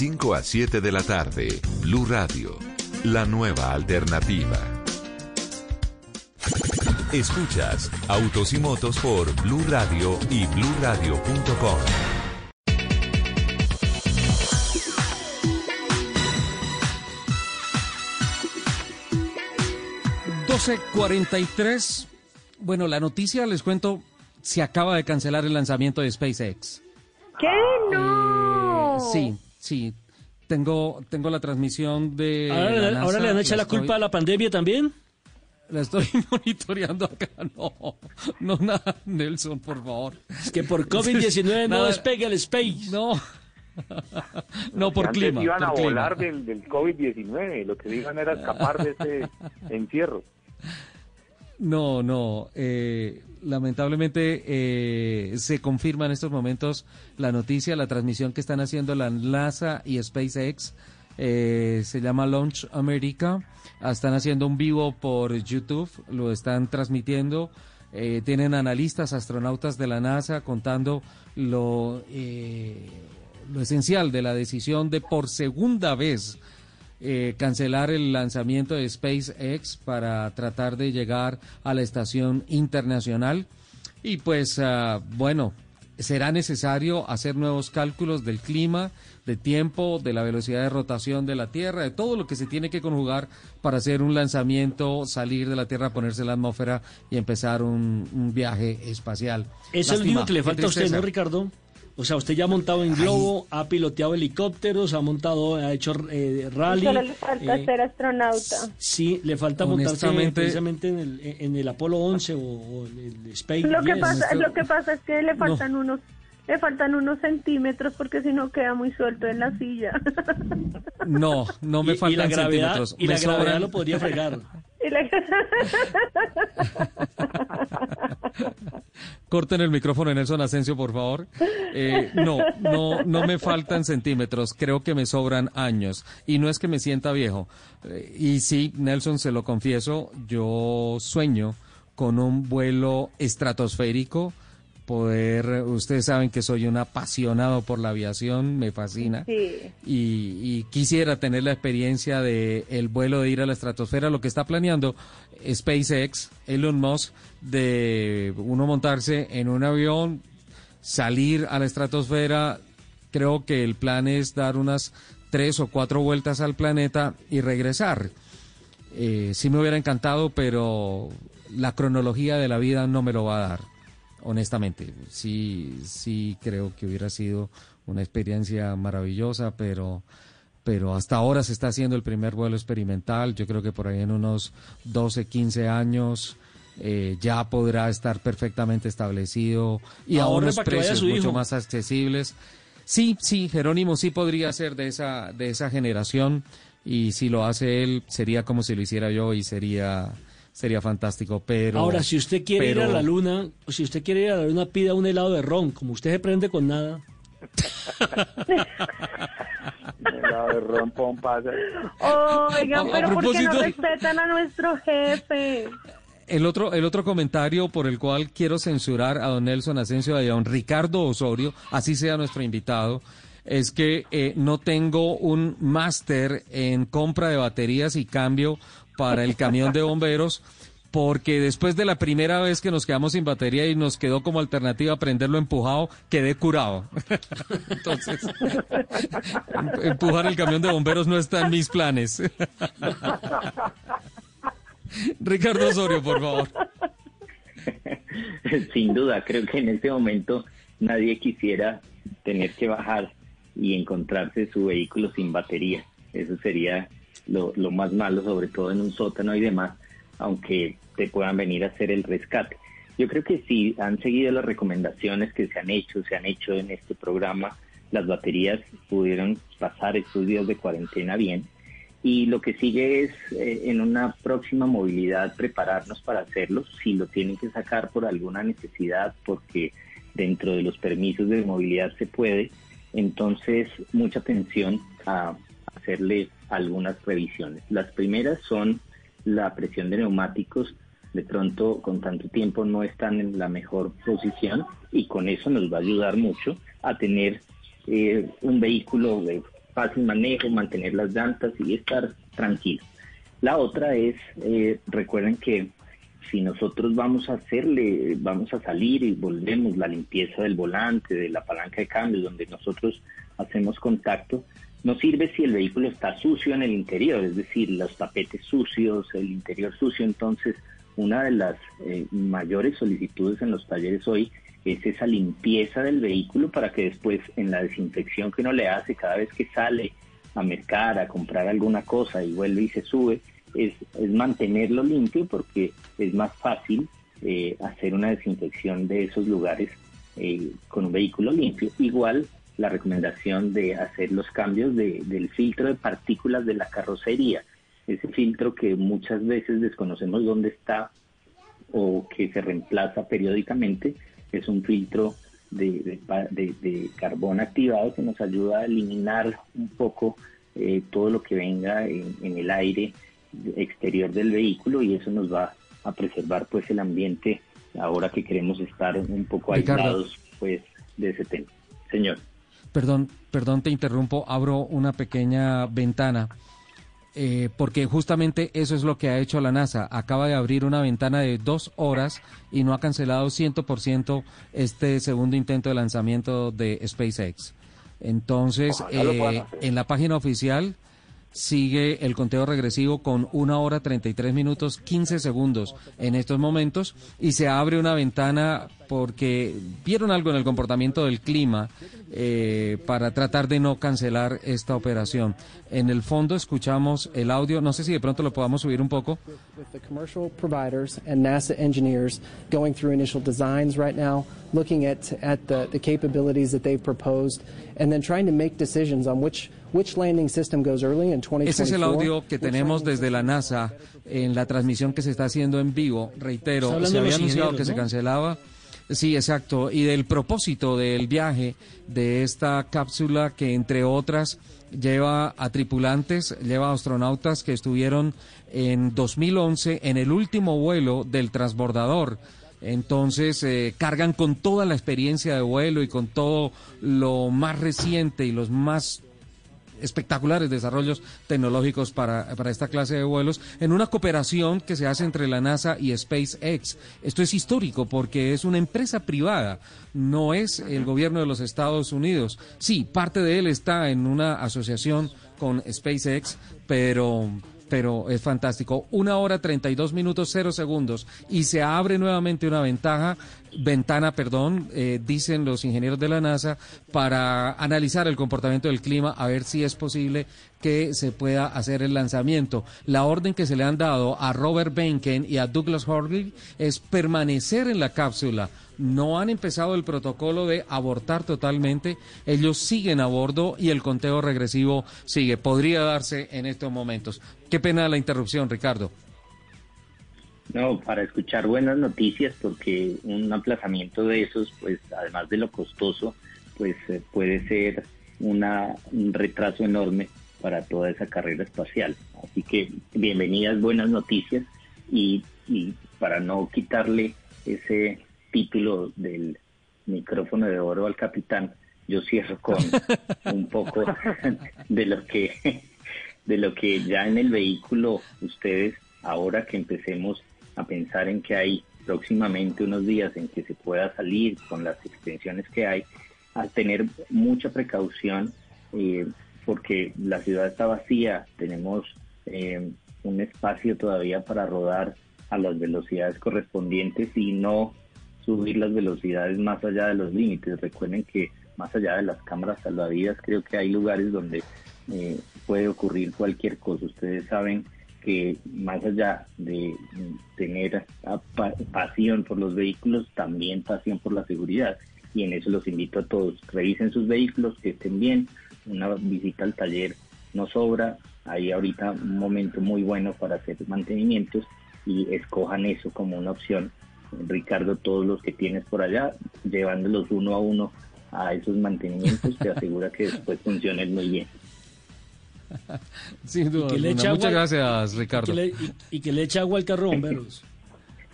5 a 7 de la tarde, Blue Radio, la nueva alternativa. Escuchas Autos y Motos por Blue Radio y bluradio.com. 12.43. Bueno, la noticia, les cuento, se acaba de cancelar el lanzamiento de SpaceX. ¿Qué? No. Eh, sí, Sí, tengo, tengo la transmisión de. ¿Ahora, le han echado la culpa a la pandemia también? La estoy <laughs> monitoreando acá. No, no nada, Nelson, por favor. Es que por COVID-19 no despegue el space. No. <laughs> No, por clima. iban a volar del, del COVID-19. Lo que iban era escapar de ese <laughs> encierro. No, no. Eh, lamentablemente eh, se confirma en estos momentos la noticia, la transmisión que están haciendo la NASA y SpaceX. Eh, se llama Launch America. Están haciendo un vivo por YouTube, lo están transmitiendo. tienen analistas, astronautas de la NASA contando lo, lo esencial de la decisión de por segunda vez eh, cancelar el lanzamiento de SpaceX para tratar de llegar a la estación internacional. Y pues, ah, bueno, será necesario hacer nuevos cálculos del clima, de tiempo, de la velocidad de rotación de la Tierra, de todo lo que se tiene que conjugar para hacer un lanzamiento, salir de la Tierra, ponerse en la atmósfera y empezar un, viaje espacial. Eso es lo que le falta a usted, ¿no, Ricardo? O sea, usted ya ha montado en globo, ha piloteado helicópteros, ha montado, ha hecho eh, rally. Solo le falta eh, ser astronauta. Sí, le falta montarse precisamente en el, en el Apolo 11 o, en el Space lo Que pasa, Lo que pasa es que le faltan unos le faltan unos centímetros porque si no queda muy suelto en la silla. No, no me faltan y la gravedad, centímetros. Y la gravedad lo podría fregar. <laughs> <laughs> Corten el micrófono, Nelson Asensio, por favor. Eh, no, no, no me faltan centímetros. Creo que me sobran años. Y no es que me sienta viejo. Eh, y sí, Nelson, se lo confieso, yo sueño con un vuelo estratosférico poder, ustedes saben que soy un apasionado por la aviación, me fascina. Y, quisiera tener la experiencia de el vuelo de ir a la estratosfera, lo que está planeando SpaceX, Elon Musk, de uno montarse en un avión, salir a la estratosfera. Creo que el plan es dar unas tres o cuatro vueltas al planeta y regresar. Eh, sí me hubiera encantado, pero la cronología de la vida no me lo va a dar honestamente. Sí, sí creo que hubiera sido una experiencia maravillosa, pero, pero hasta ahora se está haciendo el primer vuelo experimental. Yo creo que por ahí en unos 12, 15 años eh, ya podrá estar perfectamente establecido y a unos precios mucho más accesibles. Sí, sí, Jerónimo sí podría ser de esa, de esa generación y si lo hace él sería como si lo hiciera yo y sería sería fantástico, pero... Ahora, si usted quiere ir a la luna, o si usted quiere ir a la luna, pida un helado de ron, como usted se prende con nada. <laughs> helado de ron, pompas. Oigan, pero ¿por qué no respetan a nuestro jefe? El otro, el otro comentario por el cual quiero censurar a don Nelson Asensio y a don Ricardo Osorio, así sea nuestro invitado, es que eh, no tengo un máster en compra de baterías y cambio para el camión de bomberos porque después de la primera vez que nos quedamos sin batería y nos quedó como alternativa prenderlo empujado, quedé curado. <laughs> Entonces, empujar el camión de bomberos no está en mis planes. <laughs> Ricardo Osorio, por favor. Sin duda, creo que en este momento nadie quisiera tener que bajar y encontrarse su vehículo sin batería. Eso sería lo, lo más malo, sobre todo en un sótano y demás, aunque te puedan venir a hacer el rescate. Yo creo que si han seguido las recomendaciones que se han hecho, se han hecho en este programa, las baterías pudieron pasar estos días de cuarentena bien. Y lo que sigue es eh, en una próxima movilidad prepararnos para hacerlo. Si lo tienen que sacar por alguna necesidad, porque dentro de los permisos de movilidad se puede, entonces mucha atención a hacerle algunas revisiones. Las primeras son la presión de neumáticos, de pronto con tanto tiempo no están en la mejor posición y con eso nos va a ayudar mucho a tener eh, un vehículo de fácil manejo, mantener las llantas y estar tranquilo. La otra es, eh, recuerden que si nosotros vamos a hacerle, vamos a salir y volvemos la limpieza del volante, de la palanca de cambio, donde nosotros hacemos contacto, no sirve si el vehículo está sucio en el interior, es decir, los tapetes sucios, el interior sucio. Entonces, una de las eh, mayores solicitudes en los talleres hoy es esa limpieza del vehículo para que después en la desinfección que uno le hace cada vez que sale a mercar, a comprar alguna cosa y vuelve y se sube, es, mantenerlo limpio porque es más fácil eh, hacer una desinfección de esos lugares eh, con un vehículo limpio. Igual la recomendación de hacer los cambios del filtro de partículas de la carrocería. Ese filtro que muchas veces desconocemos dónde está o que se reemplaza periódicamente es un filtro de, carbón activado que nos ayuda a eliminar un poco eh, todo lo que venga en, el aire exterior del vehículo y eso nos va a preservar pues el ambiente ahora que queremos estar un poco aislados pues de ese tema. Señor. Perdón, perdón, te interrumpo, abro una pequeña ventana. Eh, porque justamente eso es lo que ha hecho la NASA. Acaba de abrir una ventana de dos horas y no ha cancelado 100% este segundo intento de lanzamiento de SpaceX. Entonces, eh, en la página oficial sigue el conteo regresivo con una hora 33 minutos 15 segundos en estos momentos y se abre una ventana porque vieron algo en el comportamiento del clima eh, para tratar de no cancelar esta operación. En el fondo escuchamos el audio, no sé si de pronto lo podamos subir un poco. With the commercial providers and NASA engineers going through initial designs right now, looking at, at the, the capabilities that they've proposed, and then trying to make decisions on which which landing system goes early in 2024. Ese es el audio que tenemos desde la NASA en la transmisión que se está haciendo en vivo. Reitero, se había anunciado que se cancelaba. Sí, exacto. Y del propósito del viaje de esta cápsula que, entre otras, lleva a tripulantes, lleva a astronautas que estuvieron en 2011 en el último vuelo del transbordador. Entonces eh, cargan con toda la experiencia de vuelo y con todo lo más reciente y los más espectaculares desarrollos tecnológicos para, para, esta clase de vuelos en una cooperación que se hace entre la NASA y SpaceX. Esto es histórico porque es una empresa privada, no es el gobierno de los Estados Unidos. Sí, parte de él está en una asociación con SpaceX, pero pero es fantástico. Una hora 32 minutos 0 segundos y se abre nuevamente una ventaja, ventana, perdón, eh, dicen los ingenieros de la NASA, para analizar el comportamiento del clima, a ver si es posible que se pueda hacer el lanzamiento. La orden que se le han dado a Robert Benken y a Douglas Hurley es permanecer en la cápsula no han empezado el protocolo de abortar totalmente, ellos siguen a bordo y el conteo regresivo sigue. Podría darse en estos momentos. Qué pena la interrupción, Ricardo. No, para escuchar buenas noticias, porque un aplazamiento de esos, pues además de lo costoso, pues eh, puede ser una, un retraso enorme para toda esa carrera espacial. Así que bienvenidas, buenas noticias y, y para no quitarle ese título del micrófono de oro al capitán, yo cierro con <laughs> un poco de lo que de lo que ya en el vehículo ustedes ahora que empecemos a pensar en que hay próximamente unos días en que se pueda salir con las extensiones que hay, a tener mucha precaución eh, porque la ciudad está vacía, tenemos eh, un espacio todavía para rodar a las velocidades correspondientes y no subir las velocidades más allá de los límites. Recuerden que más allá de las cámaras salvavidas, creo que hay lugares donde eh, puede ocurrir cualquier cosa. Ustedes saben que más allá de tener pasión por los vehículos, también pasión por la seguridad. Y en eso los invito a todos. Revisen sus vehículos, que estén bien. Una visita al taller no sobra. Hay ahorita un momento muy bueno para hacer mantenimientos y escojan eso como una opción Ricardo, todos los que tienes por allá, llevándolos uno a uno a esos mantenimientos, te <laughs> asegura que después funcionen muy bien. <laughs> Sin duda. Muchas gracias, Ricardo. Y que, le, eche agua al carro bomberos.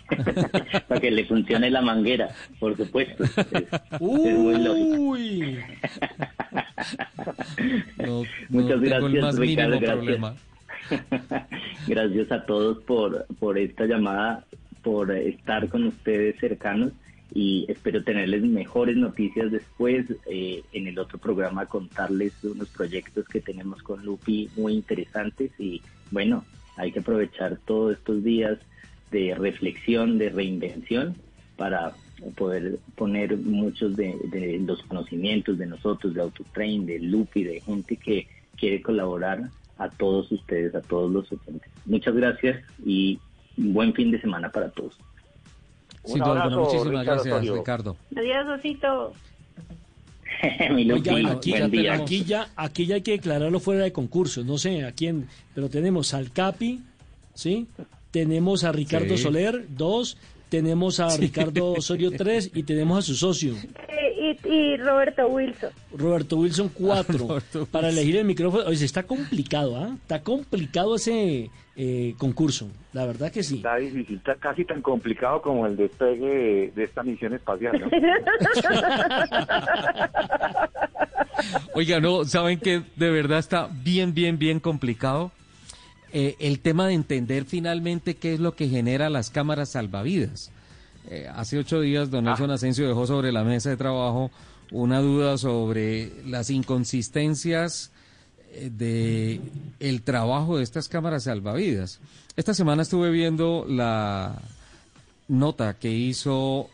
<laughs> Para que le funcione la manguera, por supuesto. Uy. <laughs> Muchas gracias, Ricardo. Gracias. gracias a todos por, por esta llamada por estar con ustedes cercanos y espero tenerles mejores noticias después eh, en el otro programa contarles unos proyectos que tenemos con Lupi muy interesantes y bueno hay que aprovechar todos estos días de reflexión de reinvención para poder poner muchos de, de los conocimientos de nosotros de Autotrain de Lupi de gente que quiere colaborar a todos ustedes a todos los oyentes muchas gracias y buen fin de semana para todos. Un abrazo, muchísimas gracias, Ricardo. Adiós, Osito. <laughs> aquí, aquí, ya, aquí ya hay que declararlo fuera de concurso. No sé a quién, pero tenemos al Capi, ¿sí? Tenemos a Ricardo Soler, dos. Tenemos a Ricardo Osorio, tres. Y tenemos a su socio. Y, Roberto Wilson. Roberto Wilson, cuatro. <laughs> para elegir el micrófono. Oye, está complicado, ¿ah? Está complicado ese eh, concurso. La verdad que sí. Está difícil, está casi tan complicado como el despegue de, esta misión espacial, ¿no? <laughs> Oiga, no, ¿saben que de verdad está bien, bien, bien complicado? Eh, el tema de entender finalmente qué es lo que genera las cámaras salvavidas. Eh, hace ocho días, don Nelson ah. Asensio dejó sobre la mesa de trabajo una duda sobre las inconsistencias de el trabajo de estas cámaras salvavidas. Esta semana estuve viendo la nota que hizo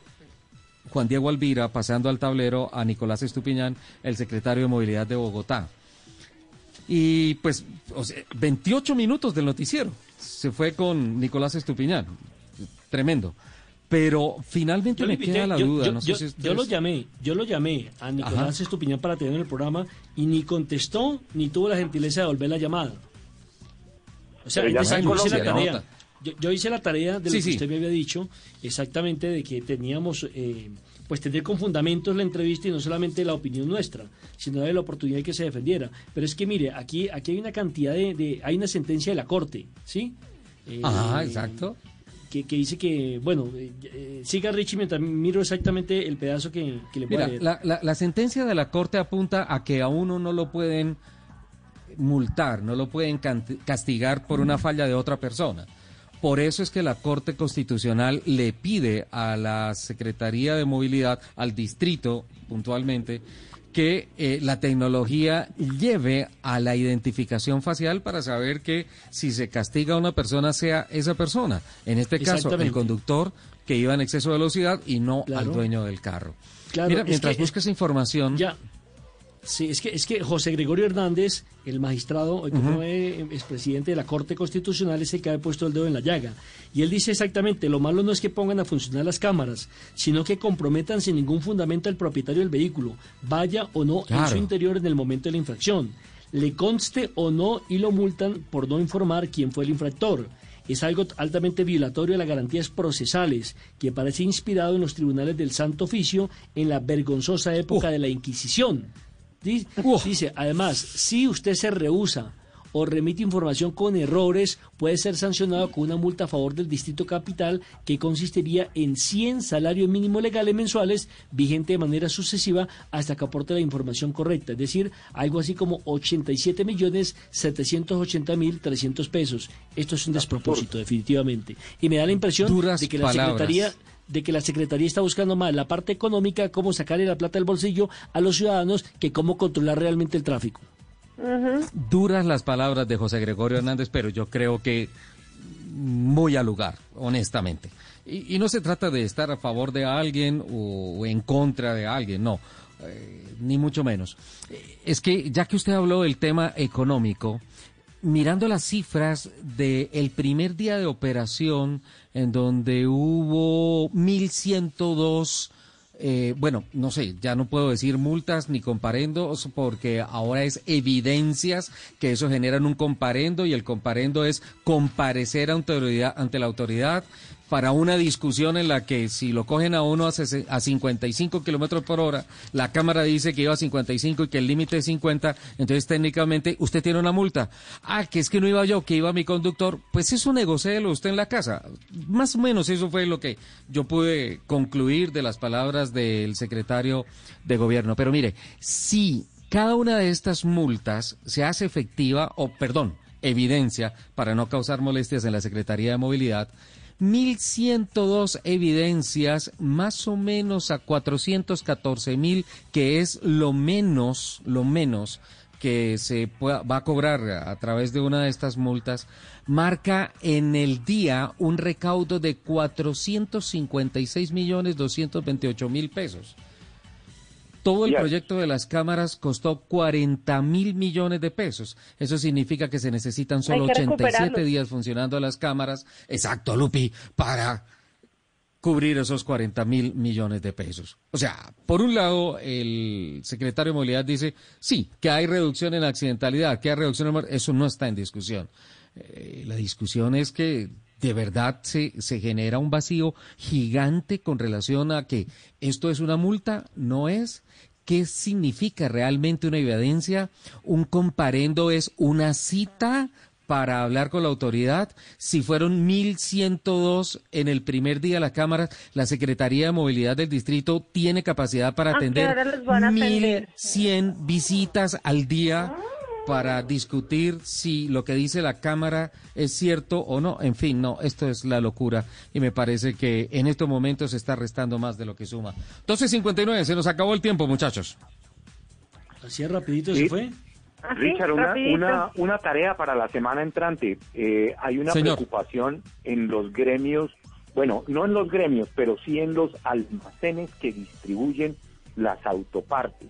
Juan Diego Alvira pasando al tablero a Nicolás Estupiñán, el secretario de Movilidad de Bogotá. Y pues, 28 minutos del noticiero. Se fue con Nicolás Estupiñán. Tremendo. Pero finalmente me queda la duda. Yo, lo llamé, yo lo llamé a Nicolás Estupiñán para tener el programa y ni contestó ni tuvo la gentileza de devolver la llamada. O sea, yo hice la tarea. Yo, hice la tarea de lo que usted me había dicho, exactamente de que teníamos, eh, pues tener con fundamentos la entrevista y no solamente la opinión nuestra, sino de la oportunidad de que se defendiera. Pero es que mire, aquí, aquí hay una cantidad de, hay una sentencia de la corte, ¿sí? Ajá, exacto que, dice que, bueno, eh, eh, siga Richie mientras miro exactamente el pedazo que, le Mira, la, la, sentencia de la Corte apunta a que a uno no lo pueden multar, no lo pueden castigar por una falla de otra persona. Por eso es que la Corte Constitucional le pide a la Secretaría de Movilidad, al distrito puntualmente, que eh, la tecnología lleve a la identificación facial para saber que si se castiga a una persona sea esa persona. En este caso, el conductor que iba en exceso de velocidad y no al dueño del carro. Mira, mientras busques información. Ya, Sí, es que, es que José Gregorio Hernández, el magistrado, el que expresidente de la Corte Constitucional, es el que ha puesto el dedo en la llaga. Y él dice exactamente, lo malo no es que pongan a funcionar las cámaras, sino que comprometan sin ningún fundamento al propietario del vehículo, vaya o no en su interior en el momento de la infracción. Le conste o no y lo multan por no informar quién fue el infractor es algo altamente violatorio de las garantías procesales, que parece inspirado en los tribunales del Santo Oficio en la vergonzosa época de la Inquisición. Dice, además, si usted se rehúsa o remite información con errores, puede ser sancionado con una multa a favor del Distrito Capital que consistiría en 100 salarios mínimos legales mensuales vigente de manera sucesiva hasta que aporte la información correcta, es decir, algo así como 87 millones 780 mil 300 pesos. Esto es un despropósito, definitivamente. Y me da la impresión de que la Secretaría de que la Secretaría está buscando más la parte económica, cómo sacarle la plata del bolsillo a los ciudadanos, que cómo controlar realmente el tráfico. Duras las palabras de José Gregorio Hernández, pero yo creo que muy al lugar, honestamente. Y, no se trata de estar a favor de alguien o, en contra de alguien, no, eh, ni mucho menos. Es que ya que usted habló del tema económico, mirando las cifras del primer día de operación, en donde hubo 1.102, eh, bueno, no sé, ya no puedo decir multas ni comparendos, porque ahora es evidencias que eso generan un comparendo y el comparendo es comparecer ante la autoridad para una discusión en la que si lo cogen a uno a, a 55 kilómetros por hora, la Cámara dice que iba a 55 y que el límite es 50, entonces técnicamente usted tiene una multa. Ah, que es que no iba yo, que iba mi conductor. Pues eso negociélo usted en la casa. Más o menos eso fue lo que yo pude concluir de las palabras del secretario de gobierno. Pero mire, si cada una de estas multas se hace efectiva, o perdón, evidencia, para no causar molestias en la Secretaría de Movilidad, 1.102 evidencias, más o menos a 414.000, que es lo menos, lo menos que se va a cobrar a través de una de estas multas, marca en el día un recaudo de 456 millones 228 mil pesos. Todo el proyecto de las cámaras costó 40 mil millones de pesos. Eso significa que se necesitan solo 87 días funcionando las cámaras. Exacto, Lupi, para cubrir esos 40 mil millones de pesos. O sea, por un lado, el secretario de Movilidad dice, sí, que hay reducción en accidentalidad, que hay reducción en... Eso no está en discusión. Eh, la discusión es que de verdad se, se genera un vacío gigante con relación a que esto es una multa, no es. ¿Qué significa realmente una evidencia? Un comparendo es una cita para hablar con la autoridad. Si fueron 1.102 en el primer día de la Cámara, la Secretaría de Movilidad del Distrito tiene capacidad para atender 1.100 visitas al día para discutir si lo que dice la Cámara es cierto o no. En fin, no, esto es la locura y me parece que en estos momentos se está restando más de lo que suma. 12.59, se nos acabó el tiempo, muchachos. Así es rapidito se fue. Richard, una, una, tarea para la semana entrante. Eh, hay una preocupación en los gremios bueno, no en los gremios, pero sí en los almacenes que distribuyen las autopartes.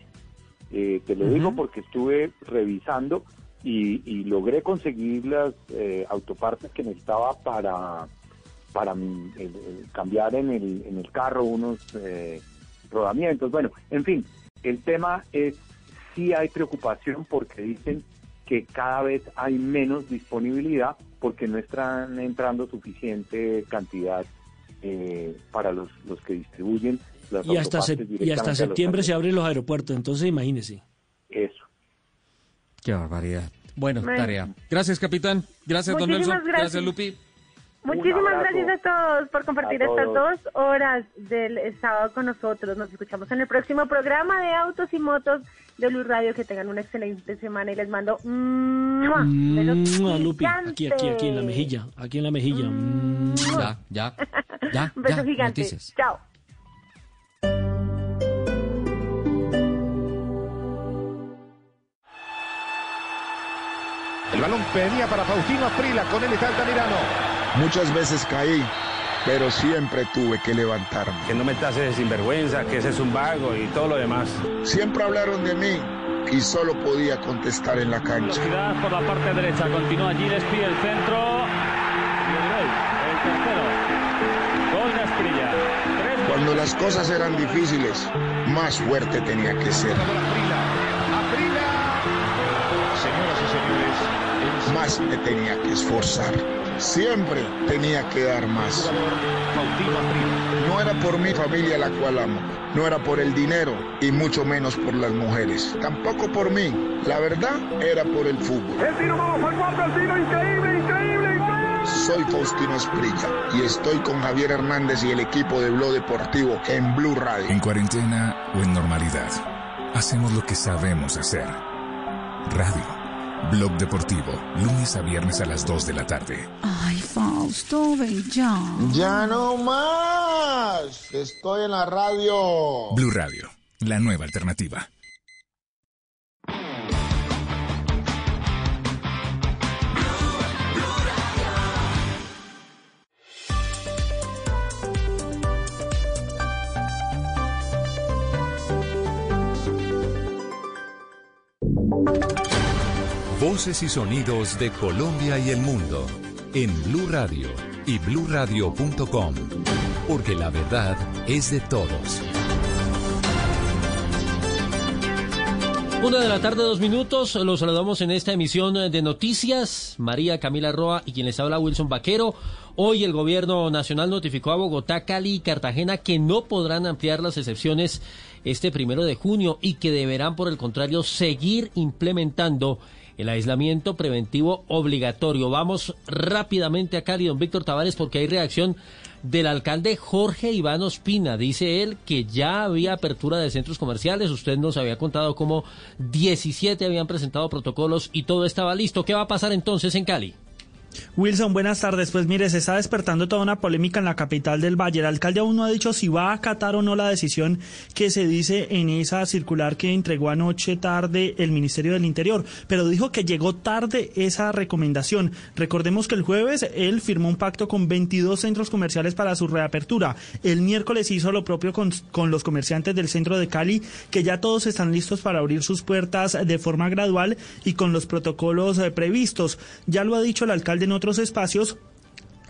Eh, te lo digo porque estuve revisando y, logré conseguir las eh, autopartes que necesitaba para, para cambiar en el, en el carro unos eh, rodamientos. Bueno, en fin, el tema es, sí hay preocupación porque dicen que cada vez hay menos disponibilidad porque no están entrando suficiente cantidad eh, para los, los que distribuyen las y hasta, y hasta septiembre se abren los aeropuertos, entonces imagínese. Eso. Qué barbaridad. Bueno, tarea. Gracias, capitán. Gracias, don Nelson. Gracias, Lupi. Muchísimas gracias a todos por compartir estas dos horas del sábado con nosotros. Nos escuchamos en el próximo programa de Autos y Motos de Luz Radio. Que tengan una excelente semana y les mando Lupi, aquí, aquí, aquí en la mejilla, aquí en la mejilla. Ya, ya, ya. <laughs> Un beso gigante. Chao. El balón venía para Faustino Aprila, con él está Altamirano. Muchas veces caí, pero siempre tuve que levantarme. Que no me tases de sinvergüenza, que ese es un vago y todo lo demás. Siempre hablaron de mí y solo podía contestar en la cancha. Velocidad por la parte derecha, continúa allí, despide el centro. Cuando las cosas eran difíciles, más fuerte tenía que ser. Señoras y señores, más me tenía que esforzar. Siempre tenía que dar más. No era por mi familia la cual amo, no era por el dinero y mucho menos por las mujeres. Tampoco por mí, la verdad era por el fútbol. El tiro vamos al el tiro increíble, increíble, increíble. Soy Faustino Esprilla y estoy con Javier Hernández y el equipo de Blog Deportivo en Blue Radio. En cuarentena o en normalidad, hacemos lo que sabemos hacer. Radio. Blog Deportivo, lunes a viernes a las 2 de la tarde. Ay, Fausto, ven ya. Ya no más. Estoy en la radio. Blue Radio, la nueva alternativa. Voces y sonidos de Colombia y el mundo en Blue Radio y bluradio.com, porque la verdad es de todos. Una de la tarde, dos minutos. Los saludamos en esta emisión de noticias. María Camila Roa y quien les habla Wilson Vaquero. Hoy el gobierno nacional notificó a Bogotá, Cali y Cartagena que no podrán ampliar las excepciones este primero de junio y que deberán, por el contrario, seguir implementando el aislamiento preventivo obligatorio. Vamos rápidamente a Cali, don Víctor Tavares, porque hay reacción del alcalde Jorge Iván Ospina. Dice él que ya había apertura de centros comerciales. Usted nos había contado cómo 17 habían presentado protocolos y todo estaba listo. ¿Qué va a pasar entonces en Cali? Wilson, buenas tardes. Pues mire, se está despertando toda una polémica en la capital del Valle. El alcalde aún no ha dicho si va a acatar o no la decisión que se dice en esa circular que entregó anoche tarde el Ministerio del Interior, pero dijo que llegó tarde esa recomendación. Recordemos que el jueves él firmó un pacto con 22 centros comerciales para su reapertura. El miércoles hizo lo propio con, con los comerciantes del centro de Cali, que ya todos están listos para abrir sus puertas de forma gradual y con los protocolos eh, previstos. Ya lo ha dicho el alcalde en otros espacios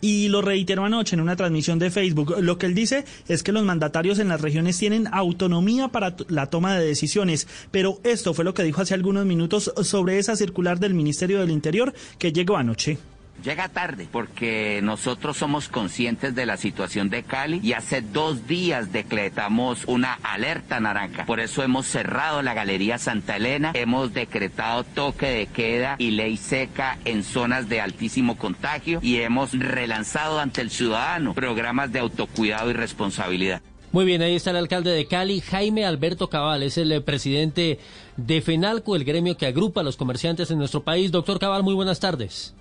y lo reiteró anoche en una transmisión de Facebook. Lo que él dice es que los mandatarios en las regiones tienen autonomía para la toma de decisiones, pero esto fue lo que dijo hace algunos minutos sobre esa circular del Ministerio del Interior que llegó anoche. Llega tarde porque nosotros somos conscientes de la situación de Cali y hace dos días decretamos una alerta naranja. Por eso hemos cerrado la Galería Santa Elena, hemos decretado toque de queda y ley seca en zonas de altísimo contagio y hemos relanzado ante el ciudadano programas de autocuidado y responsabilidad. Muy bien, ahí está el alcalde de Cali, Jaime Alberto Cabal, es el eh, presidente de FENALCO, el gremio que agrupa a los comerciantes en nuestro país. Doctor Cabal, muy buenas tardes.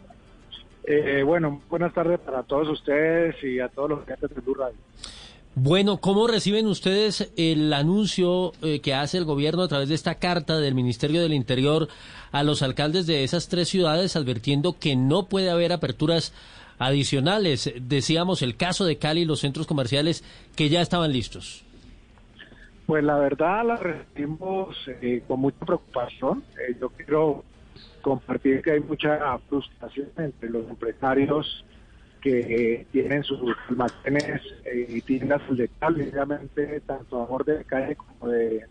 Eh, bueno, buenas tardes para todos ustedes y a todos los clientes de Blue Radio. Bueno, ¿cómo reciben ustedes el anuncio eh, que hace el gobierno a través de esta carta del Ministerio del Interior a los alcaldes de esas tres ciudades advirtiendo que no puede haber aperturas adicionales. Decíamos el caso de Cali y los centros comerciales que ya estaban listos. Pues la verdad la recibimos eh, con mucha preocupación. Eh, yo quiero compartir que hay mucha frustración entre los empresarios que tienen sus almacenes y tiendas obviamente tanto a borde de calle como de